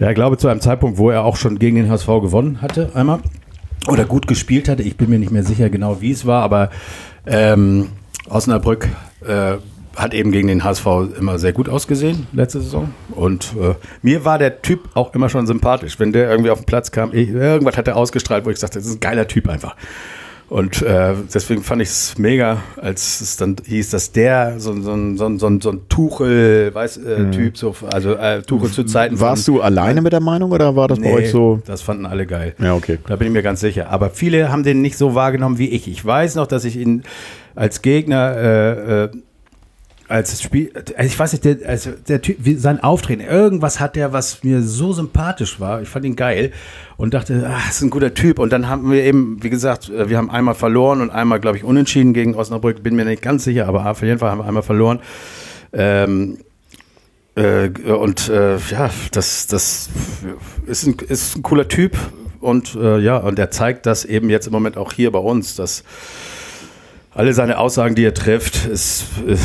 C: Ja, ich glaube, zu einem Zeitpunkt, wo er auch schon gegen den HSV gewonnen hatte, einmal. Oder gut gespielt hatte. Ich bin mir nicht mehr sicher genau, wie es war, aber ähm, Osnabrück äh, hat eben gegen den HSV immer sehr gut ausgesehen, letzte Saison. Und äh, mir war der Typ auch immer schon sympathisch. Wenn der irgendwie auf den Platz kam, ich, irgendwas hat er ausgestrahlt, wo ich sagte, das ist ein geiler Typ einfach. Und äh, deswegen fand ich es mega, als es dann hieß, dass der so, so, so, so, so ein Tuchel, weiß, äh, mhm. Typ, so, also äh, Tuchel zu Zeiten.
D: Warst von, du alleine mit der Meinung oder war das nee, bei euch so?
C: Das fanden alle geil.
D: Ja, okay.
C: Da bin ich mir ganz sicher. Aber viele haben den nicht so wahrgenommen wie ich. Ich weiß noch, dass ich ihn als Gegner äh, äh, als Spiel, also ich weiß nicht, der, also der Typ, sein Auftreten, irgendwas hat der, was mir so sympathisch war. Ich fand ihn geil und dachte, ah, ist ein guter Typ. Und dann haben wir eben, wie gesagt, äh, wir haben einmal verloren und einmal, glaube ich, unentschieden gegen Osnabrück. Bin mir nicht ganz sicher, aber auf jeden Fall haben wir einmal verloren. Ähm, äh, und äh, ja, das, das ist ein, ist ein cooler Typ und äh, ja, und er zeigt das eben jetzt im Moment auch hier bei uns, dass alle seine Aussagen, die er trifft, ist, ist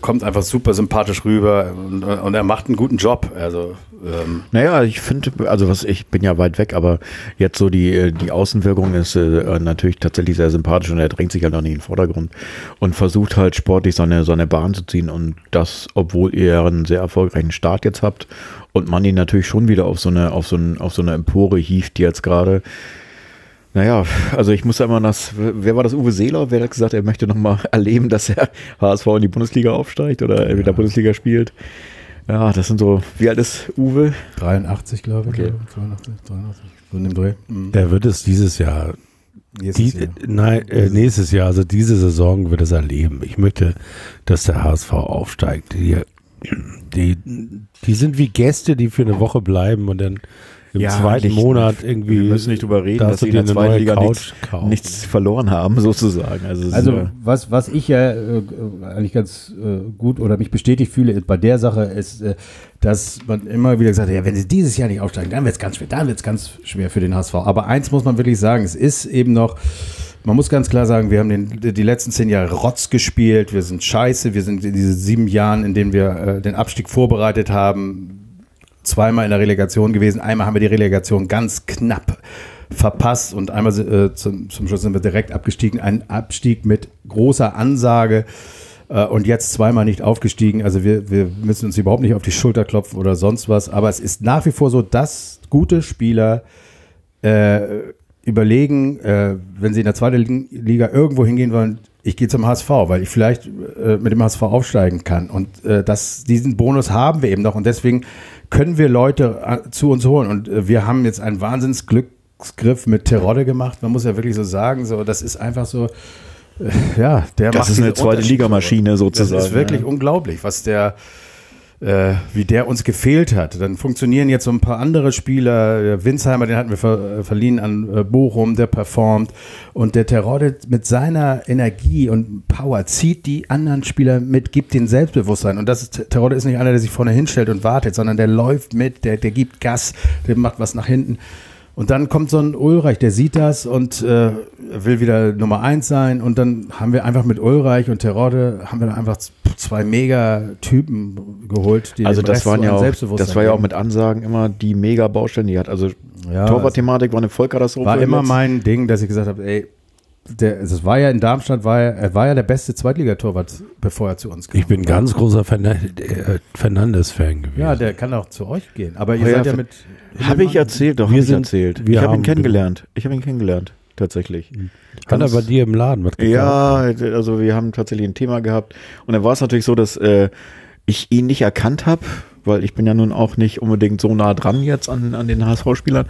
C: kommt einfach super sympathisch rüber und, und er macht einen guten Job. Also
D: ähm. naja, ich finde, also was ich bin ja weit weg, aber jetzt so die die Außenwirkung ist äh, natürlich tatsächlich sehr sympathisch und er drängt sich halt auch nicht in den Vordergrund und versucht halt sportlich so eine so eine Bahn zu ziehen und das, obwohl ihr einen sehr erfolgreichen Start jetzt habt und man ihn natürlich schon wieder auf so eine auf so, ein, auf so eine Empore hieft jetzt gerade naja, also ich muss immer das, wer war das, Uwe Seeler, wer hat gesagt, er möchte nochmal *laughs* erleben, dass er HSV in die Bundesliga aufsteigt oder ja. wieder Bundesliga spielt. Ja, das sind so, wie alt ist Uwe?
C: 83, glaube ich.
B: Okay. 82, 83, so in dem Dreh. Mhm. Der wird es dieses Jahr Nächstes, die, Jahr. Nein, äh, nächstes Jahr, also diese Saison wird es erleben. Ich möchte, dass der HSV aufsteigt. Die, die, die sind wie Gäste, die für eine Woche bleiben und dann im ja, zweiten nicht, Monat irgendwie. Wir
D: müssen nicht drüber reden, dass sie in der zweiten Liga nichts, nichts, verloren haben, *laughs* sozusagen.
C: Also, also was, was ich ja äh, eigentlich ganz äh, gut oder mich bestätigt fühle bei der Sache ist, äh, dass man immer wieder gesagt hat, ja, wenn sie dieses Jahr nicht aufsteigen, dann wird es ganz schwer, dann wird es ganz schwer für den HSV. Aber eins muss man wirklich sagen, es ist eben noch, man muss ganz klar sagen, wir haben den, die letzten zehn Jahre Rotz gespielt, wir sind scheiße, wir sind in diesen sieben Jahren, in denen wir äh, den Abstieg vorbereitet haben, zweimal in der Relegation gewesen. Einmal haben wir die Relegation ganz knapp verpasst und einmal äh, zum, zum Schluss sind wir direkt abgestiegen. Ein Abstieg mit großer Ansage äh, und jetzt zweimal nicht aufgestiegen. Also wir, wir müssen uns überhaupt nicht auf die Schulter klopfen oder sonst was. Aber es ist nach wie vor so, dass gute Spieler äh, überlegen, äh, wenn sie in der zweiten Liga irgendwo hingehen wollen, ich gehe zum HSV, weil ich vielleicht äh, mit dem HSV aufsteigen kann. Und äh, das, diesen Bonus haben wir eben noch. Und deswegen können wir Leute äh, zu uns holen. Und äh, wir haben jetzt einen Wahnsinnsglücksgriff mit Terodde gemacht. Man muss ja wirklich so sagen, so, das ist einfach so, äh, ja, der
D: Das ist eine zweite Ligamaschine sozusagen.
C: Das ist wirklich
D: ja.
C: unglaublich, was der, äh, wie der uns gefehlt hat. Dann funktionieren jetzt so ein paar andere Spieler. Der Winsheimer, den hatten wir ver äh, verliehen an äh, Bochum, der performt. Und der Terodde mit seiner Energie und Power zieht die anderen Spieler mit, gibt den Selbstbewusstsein. Und das ist, Terodde ist nicht einer, der sich vorne hinstellt und wartet, sondern der läuft mit, der, der gibt Gas, der macht was nach hinten. Und dann kommt so ein Ulreich, der sieht das und äh, will wieder Nummer eins sein. Und dann haben wir einfach mit Ulreich und Terodde haben wir dann einfach zwei Mega-Typen geholt, die
D: Also das
C: Rest
D: waren ja auch, das war ja auch mit Ansagen immer die Mega-Baustellen, die hat. Also
C: Ja,
D: Torwartthematik war eine Vollkatastrophe.
C: war
D: im
C: immer mein Ding, dass ich gesagt habe, ey, der, es war ja in Darmstadt, war er, er war ja der beste Zweitligatorwart, bevor er zu uns kam.
B: Ich bin ganz großer äh, Fernandes-Fan gewesen.
C: Ja, der kann auch zu euch gehen. Aber ihr
D: Oh ja,
C: seid ja mit.
D: Habe ich erzählt, doch,
B: Wir
D: habe ich
B: sind-
D: erzählt.
B: wir
D: ich habe ihn kennengelernt. Ich habe ihn kennengelernt, tatsächlich.
B: Hat er
D: Ganz-
B: bei dir im Laden was gekauft?
D: Ja, also wir haben tatsächlich ein Thema gehabt. Und dann war es natürlich so, dass äh, ich ihn nicht erkannt habe, weil ich bin ja nun auch nicht unbedingt so nah dran jetzt an, an den HSV-Spielern.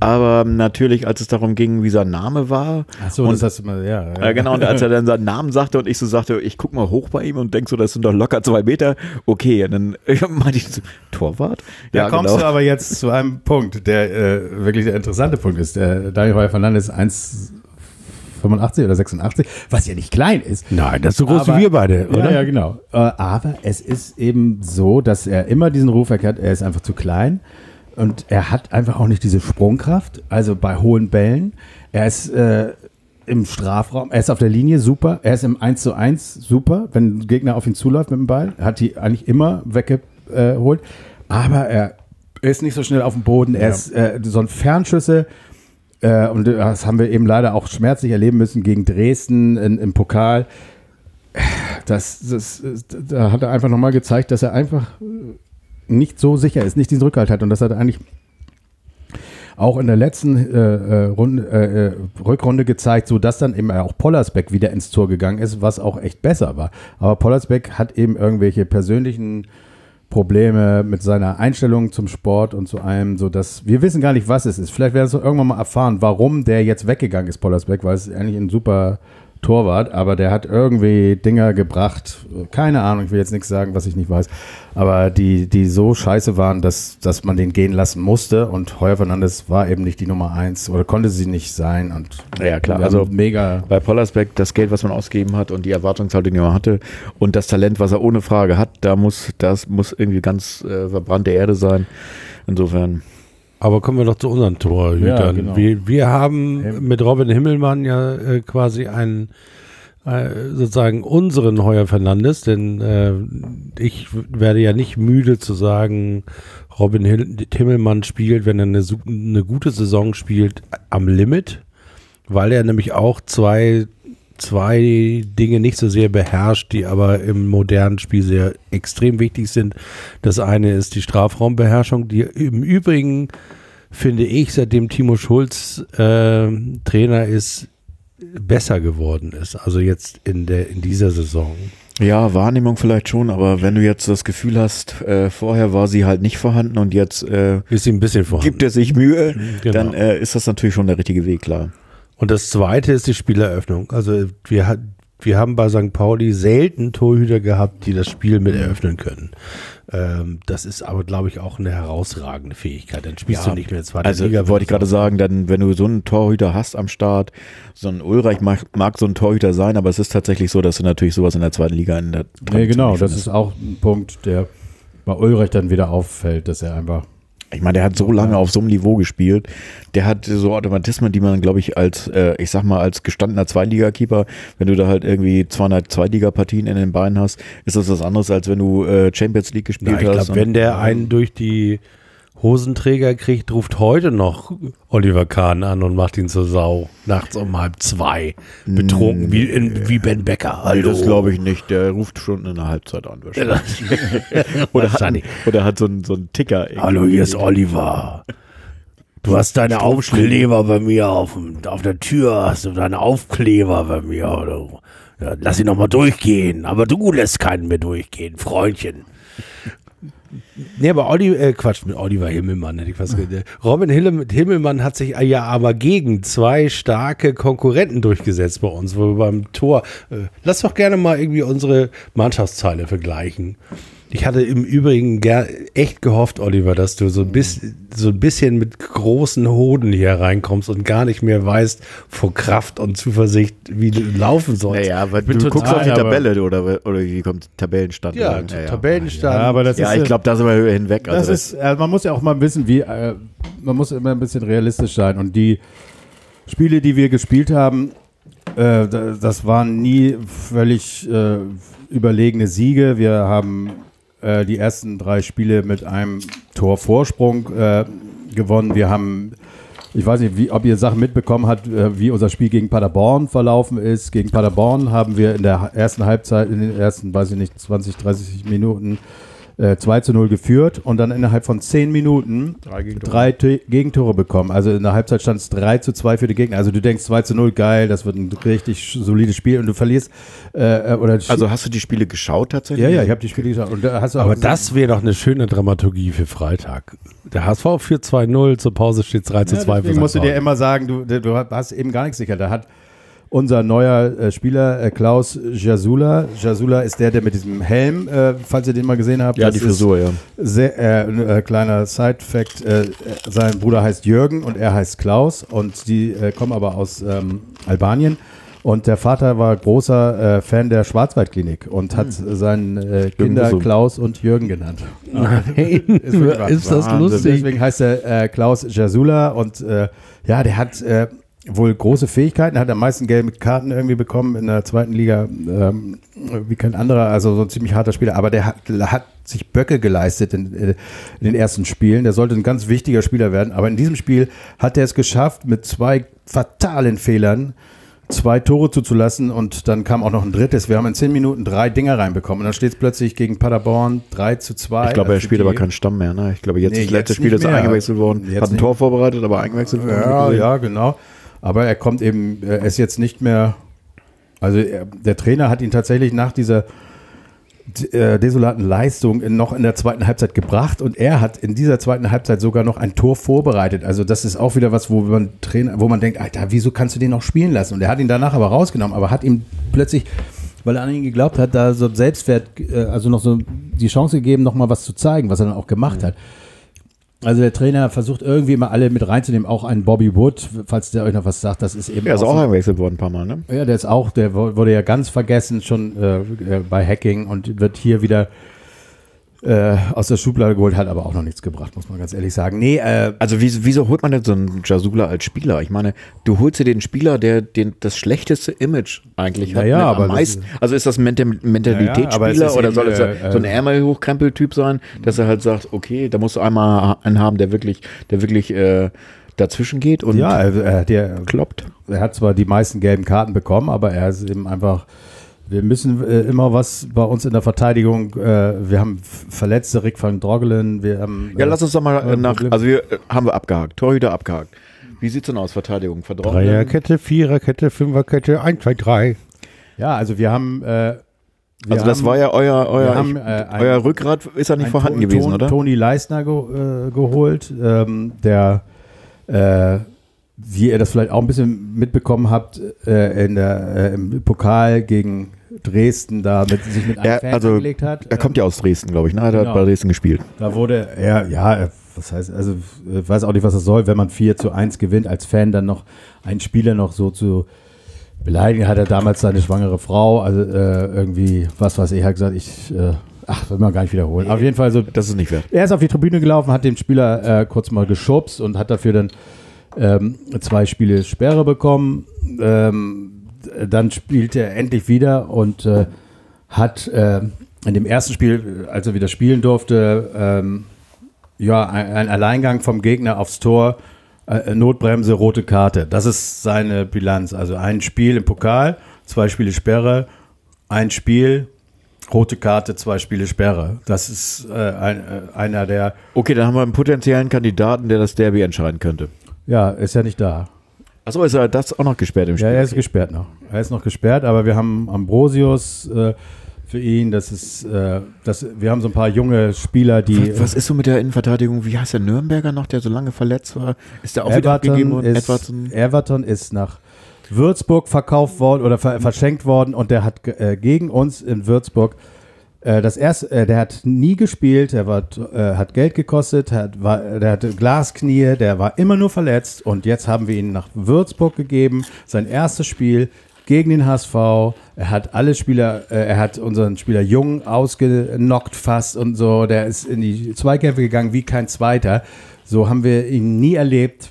D: Aber natürlich, als es darum ging, wie sein Name war.
C: Ach so,
D: und,
C: das hast du mal, ja. ja.
D: Äh, genau, und als er dann seinen Namen sagte und ich so sagte, ich guck mal hoch bei ihm und denk so, das sind doch locker zwei Meter. Okay, und dann *laughs* meinte ich so, Torwart?
C: Ja, da kommst
D: genau.
C: du aber jetzt zu einem Punkt, der äh, wirklich der interessante Punkt ist. Der Daniel Fernandes 1 85 oder 86, was ja nicht klein ist.
B: Nein, das ist so groß
C: aber,
B: wie wir beide, oder?
C: Ja, ja genau. Äh, aber es ist eben so, dass er immer diesen Ruf erklärt, er ist einfach zu klein und er hat einfach auch nicht diese Sprungkraft, also bei hohen Bällen. Er ist äh, im Strafraum, er ist auf der Linie super, er ist im 1 zu 1 super, wenn ein Gegner auf ihn zuläuft mit dem Ball, hat die eigentlich immer weggeholt, aber er ist nicht so schnell auf dem Boden, er ja. ist äh, so ein Fernschüsse, äh, und das haben wir eben leider auch schmerzlich erleben müssen gegen Dresden in, im Pokal. Das, das, da hat er einfach nochmal gezeigt, dass er einfach nicht so sicher ist, nicht diesen Rückhalt hat. Und das hat er eigentlich auch in der letzten äh, äh, Runde, äh, äh, Rückrunde gezeigt, so dass dann eben auch Pollersbeck wieder ins Tor gegangen ist, was auch echt besser war. Aber Pollersbeck hat eben irgendwelche persönlichen Probleme mit seiner Einstellung zum Sport und zu allem, so dass wir wissen gar nicht, was es ist. Vielleicht werden wir es irgendwann mal erfahren, warum der jetzt weggegangen ist, Pollersbeck, weil es eigentlich ein super Torwart, aber der hat irgendwie Dinger gebracht, keine Ahnung, ich will jetzt nichts sagen, was ich nicht weiß, aber die, die so scheiße waren, dass, dass man den gehen lassen musste und Heuer Fernandes war eben nicht die Nummer eins oder konnte sie nicht sein und
D: Ja, klar, also-
C: mega
D: bei Pollersbeck das Geld, was man ausgegeben hat und die Erwartungshaltung, die man hatte und das Talent, was er ohne Frage hat, da muss das muss irgendwie ganz äh, verbrannte Erde sein. Insofern.
B: Aber kommen wir doch zu unseren Torhütern.
C: Ja, genau.
B: wir, wir haben mit Robin Himmelmann ja äh, quasi einen äh, sozusagen unseren Heuer Fernandes, denn äh, ich werde ja nicht müde zu sagen, Robin Himmelmann spielt, wenn er eine, eine gute Saison spielt, am Limit, weil er nämlich auch zwei zwei Dinge nicht so sehr beherrscht, die aber im modernen Spiel sehr extrem wichtig sind. Das eine ist die Strafraumbeherrschung, die im Übrigen, finde ich, seitdem Timo Schulz äh, Trainer ist, besser geworden ist. Also jetzt in der in dieser Saison.
D: Ja, Wahrnehmung vielleicht schon, aber wenn du jetzt das Gefühl hast, äh, vorher war sie halt nicht vorhanden und jetzt äh,
B: Ist ihm ein bisschen vorhanden.
D: gibt er sich Mühe,
B: Genau.
D: dann äh, ist das natürlich schon der richtige Weg, klar.
B: Und das zweite ist die Spieleröffnung. Also wir, hat- wir haben bei St. Pauli selten Torhüter gehabt, die das Spiel mit eröffnen können. Ähm, das ist aber, glaube ich, auch eine herausragende Fähigkeit. Dann spielst
D: Ja,
B: du nicht mehr zweite
D: Also
B: Liga.
D: wollte ich gerade sagen, dann wenn du so einen Torhüter hast am Start, so ein Ulreich mag, mag so ein Torhüter sein, aber es ist tatsächlich so, dass du natürlich sowas in der zweiten Liga in der
C: Nee, genau, das ist auch ein Punkt, der bei Ulrich dann wieder auffällt, dass er einfach
D: Ich meine, der hat so lange auf so einem Niveau gespielt. Der hat so Automatismen, die man, glaube ich, als, äh, ich sag mal, als gestandener Zweitligakeeper, wenn du da halt irgendwie 200 Zweitligapartien in den Beinen hast, ist das was anderes, als wenn du äh, Champions League gespielt
B: Ja, ich
D: hast.
B: glaube, wenn der einen durch die Hosenträger kriegt, ruft heute noch Oliver Kahn an und macht ihn zur Sau. Nachts um halb zwei. Betrunken wie, in, wie Ben Becker. Hallo.
D: das glaube ich nicht. Der ruft schon in der Halbzeit an. wahrscheinlich. *laughs* oder, hat, oder hat so einen so einen Ticker.
B: Hallo, hier ist Oliver. Du hast deine Aufkleber bei mir auf, auf der Tür, hast du deine Aufkleber bei mir. Oder? Ja, lass ihn noch mal durchgehen. Aber du lässt keinen mehr durchgehen, Freundchen. Nee, aber Olli, äh, Quatsch, mit Oliver Himmelmann hätte ich fast gedacht. Robin Hille- Himmelmann hat sich ja aber gegen zwei starke Konkurrenten durchgesetzt bei uns, wo wir beim Tor. Äh, lass doch gerne mal irgendwie unsere Mannschaftsteile vergleichen. Ich hatte im Übrigen ger echt gehofft, Oliver, dass du so ein, bisschen, so ein bisschen mit großen Hoden hier reinkommst und gar nicht mehr weißt vor Kraft und Zuversicht, wie du laufen sollst.
D: Naja, aber du guckst auf die Tabelle oder, oder wie kommt Tabellenstand?
B: ja,
D: ja, ja.
B: Tabellenstand.
C: Ja, aber das
D: ja,
C: ist
D: ich glaube, da sind wir hinweg.
C: Das
D: Also
C: ist, äh, man muss ja auch mal wissen, wie, äh, man muss immer ein bisschen realistisch sein. Und die Spiele, die wir gespielt haben, äh, da- das waren nie völlig äh, überlegene Siege. Wir haben äh, die ersten drei Spiele mit einem Tor Vorsprung äh, gewonnen. Wir haben, ich weiß nicht, wie, ob ihr Sachen mitbekommen habt, äh, wie unser Spiel gegen Paderborn verlaufen ist. Gegen Paderborn haben wir in der ersten Halbzeit, in den ersten, weiß ich nicht, 20, 30 Minuten äh, 2 zu 0 geführt und dann innerhalb von 10 Minuten drei, Te- Gegentore bekommen. Also in der Halbzeit stand es 3 zu 2 für die Gegner. Also du denkst 2 zu 0, geil, das wird ein richtig solides Spiel und du verlierst äh, äh, oder
D: also hast du die Spiele geschaut tatsächlich?
C: ja, ja, ich habe die Spiele geschaut. Und da hast du
B: Aber das wäre doch eine schöne Dramaturgie für Freitag. Der HSV führt 2-0, zur Pause steht 3 zu 2
C: Ja,
B: für
C: deswegen
B: St.
C: musst du dir immer sagen, du, du hast eben gar nichts sicher. Da hat unser neuer äh, Spieler äh, Klaus Jasula. Jasula ist der, der mit diesem Helm, äh, falls ihr den mal gesehen habt.
D: Ja,
C: das
D: die Frisur, ja.
C: Sehr, äh, ein, äh, kleiner Side-Fact: äh, Sein Bruder heißt Jürgen und er heißt Klaus und die äh, kommen aber aus ähm, Albanien. Und der Vater war großer äh, Fan der Schwarzwaldklinik und hat seinen äh, Kinder
D: so.
C: Klaus und Jürgen genannt.
B: Nein,
C: Ist *laughs*
B: ist das
C: Wahnsinn.
B: lustig.
C: Deswegen heißt er äh, Klaus Jasula und äh, ja, der hat äh, wohl große Fähigkeiten, hat am meisten gelbe Karten irgendwie bekommen in der zweiten Liga, ähm, wie kein anderer, also so ein ziemlich harter Spieler, aber der hat, hat sich Böcke geleistet in, äh, in den ersten Spielen. Der sollte ein ganz wichtiger Spieler werden, aber in diesem Spiel hat er es geschafft, mit zwei fatalen Fehlern zwei Tore zuzulassen und dann kam auch noch ein drittes. Wir haben in zehn Minuten drei Dinger reinbekommen und dann steht es plötzlich gegen Paderborn 3 zu 2.
D: Ich glaube, er spielt aber keinen Stamm mehr. Ne? Ich glaube, jetzt
C: Nee,
D: das letzte Spiel ist eingewechselt worden.
C: Jetzt
D: Hat ein
C: nicht.
D: Tor vorbereitet, aber eingewechselt worden.
C: Ja, ja, genau. Aber er kommt eben, er ist jetzt nicht mehr, also er, der Trainer hat ihn tatsächlich nach dieser äh, desolaten Leistung in, noch in der zweiten Halbzeit gebracht und er hat in dieser zweiten Halbzeit sogar noch ein Tor vorbereitet. Also das ist auch wieder was, wo man Trainer, wo man denkt, Alter, wieso kannst du den noch spielen lassen? Und er hat ihn danach aber rausgenommen, aber hat ihm plötzlich, weil er an ihn geglaubt hat, da so Selbstwert, äh, also noch so die Chance gegeben, noch mal was zu zeigen, was er dann auch gemacht hat. Also der Trainer versucht irgendwie immer alle mit reinzunehmen, auch einen Bobby Wood, falls der euch noch was sagt, das ist eben
D: Er ist
C: auch
D: eingewechselt worden ein paar Mal. Ne?
C: ja, der ist auch, der wu- wurde ja ganz vergessen schon äh, äh, bei Hacking und wird hier wieder äh, aus der Schublade geholt, hat aber auch noch nichts gebracht, muss man ganz ehrlich sagen. Nee, äh,
D: Also wieso, wieso holt man denn so einen Jasula als Spieler? Ich meine, du holst dir den Spieler, der den, das schlechteste Image eigentlich hat.
C: Naja,
D: mit
C: aber
D: am meisten.
C: ist-
D: Also ist das ein Mental- Mentalitätsspieler
C: ist
D: oder soll es
C: äh,
D: so ein Ärmel-Hochkrempel-Typ sein, dass er halt sagt, okay, da musst du einmal einen haben, der wirklich, der wirklich äh, dazwischen geht und
C: ja, er, er, ja,
D: kloppt.
C: er hat zwar die meisten gelben Karten bekommen, aber er ist eben einfach. Wir müssen äh, immer was bei uns in der Verteidigung. Äh, wir haben Verletzte, Rick van Drogelen. Wir haben.
D: Ja, lass uns doch mal äh,
C: äh,
D: nach,
C: Problem.
D: also wir äh, haben wir abgehakt, Torhüter abgehakt. Wie sieht's denn aus, Verteidigung? Verdrochen?
B: Dreierkette, Viererkette, Fünferkette, 1, 2, 3.
C: Ja, also wir haben. Äh, wir
D: Also das
C: haben-
D: war ja euer, euer,
C: haben, äh, ein-
D: euer Rückgrat ist ja nicht vorhanden
C: Ton-
D: gewesen,
C: Ton-
D: oder?
C: Toni Leisner ge, äh, geholt, ähm, der, äh, wie ihr das vielleicht auch ein bisschen mitbekommen habt, äh, in der, äh, im Pokal gegen Dresden da mit, sich mit einem
D: Er-
C: Fan
D: also,
C: angelegt hat.
D: Er kommt ja aus Dresden, glaube ich, ne? Er hat
C: Genau.
D: bei Dresden gespielt.
C: Da wurde er, ja, äh, was heißt, also ich weiß auch nicht, was das soll, wenn man 4 zu 1 gewinnt, als Fan dann noch einen Spieler noch so zu beleidigen, hat er damals seine schwangere Frau, also äh, irgendwie, was weiß ich, hat gesagt, ich, äh, ach, will man gar nicht wiederholen. Auf jeden Fall so,
D: Das ist nicht wert.
C: er ist auf die Tribüne gelaufen, hat den Spieler äh, kurz mal geschubst und hat dafür dann ähm, zwei Spiele Sperre bekommen. Ähm, dann spielt er endlich wieder und äh, hat äh, in dem ersten Spiel, als er wieder spielen durfte, ähm, Ja, ein, ein Alleingang vom Gegner aufs Tor, äh, Notbremse, rote Karte. Das ist seine Bilanz. Also ein Spiel im Pokal, zwei Spiele Sperre, ein Spiel, rote Karte, zwei Spiele Sperre. Das ist äh, ein, äh, einer der.
D: Okay, dann haben wir einen potenziellen Kandidaten, der das Derby entscheiden könnte.
C: Ja, ist ja nicht da.
D: Achso, ist er das auch noch gesperrt im Spiel?
C: Ja, er ist gesperrt noch. Er ist noch gesperrt, aber wir haben Ambrosius äh, für ihn. Das ist, äh, das, wir haben so ein paar junge Spieler, die.
D: was, was ist so mit der Innenverteidigung? Wie heißt der Nürnberger noch, der so lange verletzt war? Ist der auch wieder abgegeben
C: Everton
D: worden?
C: ist,
D: Everton?
C: Everton ist nach Würzburg verkauft worden oder ver verschenkt worden und der hat äh, gegen uns in Würzburg das erste, äh, der hat nie gespielt, der war, äh, hat Geld gekostet, hat, war, der hatte Glasknie, der war immer nur verletzt und jetzt haben wir ihn nach Würzburg gegeben, sein erstes Spiel gegen den HSV. Er hat alle Spieler, äh, er hat unseren Spieler Jung ausgenockt fast und so. Der ist in die Zweikämpfe gegangen wie kein Zweiter. So haben wir ihn nie erlebt.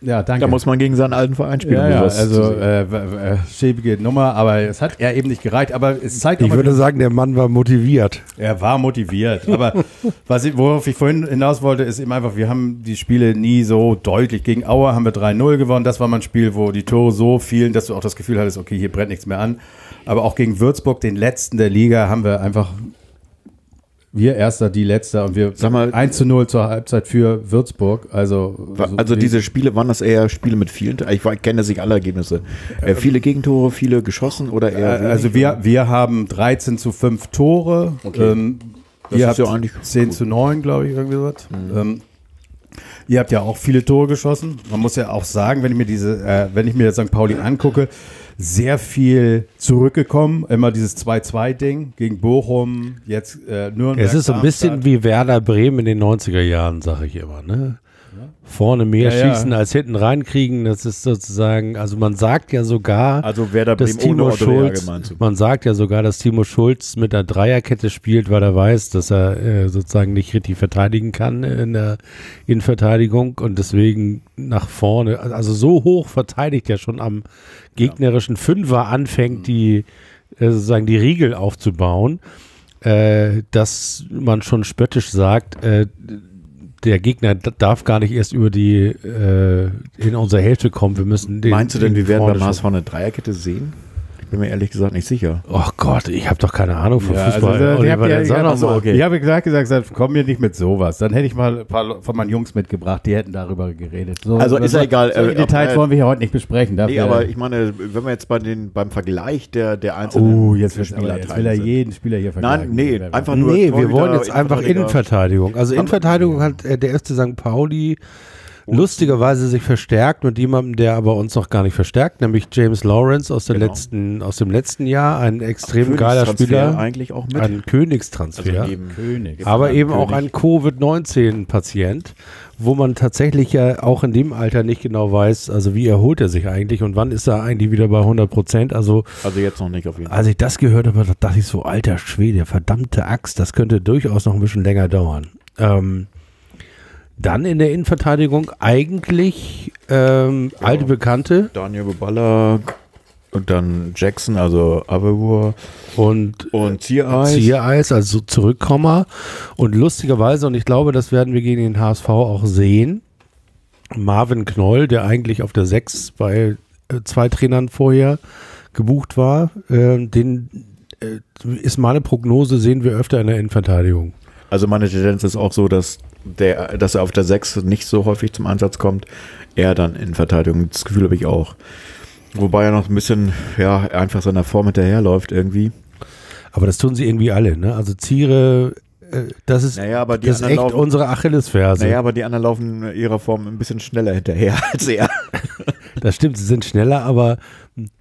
C: Ja, danke.
D: Da muss man gegen seinen alten Verein spielen.
C: ja, ja, also äh, w- schäbige Nummer, aber es hat er eben nicht gereicht. Aber es zeigt
B: Ich würde sagen, der Mann war motiviert.
C: er war motiviert. Aber *laughs* was ich, worauf ich vorhin hinaus wollte, ist eben einfach, wir haben die Spiele nie so deutlich. Gegen Auer haben wir 3-0 gewonnen. Das war mal ein Spiel, wo die Tore so fielen, dass du auch das Gefühl hattest, okay, hier brennt nichts mehr an. Aber auch gegen Würzburg, den letzten der Liga, haben wir einfach wir Erster, die Letzter und wir
D: Sag mal-
C: 1 zu 0 zur Halbzeit für Würzburg. Also,
D: Wa- Also diese Spiele, waren das eher Spiele mit vielen? Ich kenne sich alle Ergebnisse. Äh, viele Gegentore, viele geschossen oder
C: Äh,
D: eher?
C: also
D: wenig?
C: wir, wir haben 13 zu 5 Tore.
D: Okay.
C: Ähm,
D: Das
C: ihr habt
D: ja eigentlich
C: 10
D: gut.
C: zu 9, glaube ich, irgendwie so. Ähm, ihr habt ja auch viele Tore geschossen. Man muss ja auch sagen, wenn ich mir diese, äh, wenn ich mir St. Pauli angucke, sehr viel zurückgekommen. Immer dieses 2-2-Ding gegen Bochum, jetzt äh, Nürnberg.
B: Es ist so ein bisschen wie Werder Bremen in den 90er Jahren, sage ich immer. Ne? Vorne mehr
C: Ja, ja.
B: schießen als hinten reinkriegen. Das ist sozusagen, also man sagt ja sogar,
D: Also Werder
B: dass
D: Bremen ohne
B: Timo Schulz, man sagt ja sogar, dass Timo Schulz mit der Dreierkette spielt, weil er weiß, dass er äh, sozusagen nicht richtig verteidigen kann in der Innenverteidigung und deswegen nach vorne, also so hoch verteidigt er schon am gegnerischen Fünfer
D: Mhm.
B: anfängt, die äh, sozusagen die Riegel aufzubauen, äh, dass man schon spöttisch sagt, äh, der Gegner darf gar nicht erst über die äh, in unsere Hälfte kommen. Wir müssen den.
D: Meinst du denn,
B: den
D: wir werden
B: schon-
D: HSV eine Dreierkette sehen? Ich bin mir ehrlich gesagt nicht sicher.
B: Oh Gott, ich habe doch keine Ahnung von
C: Ja,
B: Fußball.
C: also, äh,
B: dann sag
C: ja, so. Ich habe gesagt, gesagt, gesagt, komm mir nicht mit sowas. Dann hätte ich mal ein paar von meinen Jungs mitgebracht, die hätten darüber geredet. So,
D: Also ist ja egal,
C: Solche
D: äh,
C: Details
D: äh,
C: wollen wir hier heute nicht besprechen.
D: Nee,
C: Dafür,
D: aber ich meine, wenn wir jetzt bei den, beim Vergleich der, der einzelnen
C: Oh, jetzt,
D: Spieler
C: jetzt will er
D: sind.
C: jeden Spieler hier vergleichen.
D: Nein, nee, einfach nur
B: Nee, wir wollen jetzt einfach. Innenverteidigung. Also Innenverteidigung hat äh, der FC St. Pauli lustigerweise sich verstärkt mit jemandem, der aber uns noch gar nicht verstärkt, nämlich James Lawrence aus, der
D: Genau.
B: letzten, aus dem letzten Jahr, ein extrem geiler Spieler,
D: eigentlich auch mit.
B: ein Königstransfer.
D: also eben
C: König.
B: aber eben auch
D: König.
B: ein Covid-19-Patient, wo man tatsächlich ja auch in dem Alter nicht genau weiß, also wie erholt er sich eigentlich und wann ist er eigentlich wieder bei 100 Prozent. Also
D: Also jetzt noch nicht auf jeden Fall.
B: als ich das gehört habe, da dachte ich so, alter Schwede, verdammte Axt, das könnte durchaus noch ein bisschen länger dauern. Ähm, dann in der Innenverteidigung eigentlich ähm, alte Bekannte
D: Daniel Buballa und dann Jackson, also Avevur
B: und
D: und Ziereis.
B: Ziereis, also Zurückkommer. Und lustigerweise, und ich glaube, das werden wir gegen den HSV auch sehen, Marvin Knoll, der eigentlich auf der 6 bei äh, zwei Trainern vorher gebucht war, äh, den äh, ist meine Prognose, sehen wir öfter in der Innenverteidigung.
D: Also meine Tendenz ist auch so, dass der, dass er auf der 6 nicht so häufig zum Einsatz kommt. Er dann in Verteidigung. Das Gefühl habe ich auch. Wobei er noch ein bisschen, ja, einfach seiner Form hinterherläuft irgendwie.
B: Aber das tun sie irgendwie alle, ne? Also Ziere, äh, das ist,
D: Naja, aber die
B: das ist echt
D: laufen-
B: unsere Achillesferse.
D: Naja, aber die anderen laufen ihrer Form ein bisschen schneller hinterher *laughs* als er.
B: Das stimmt, sie sind schneller, aber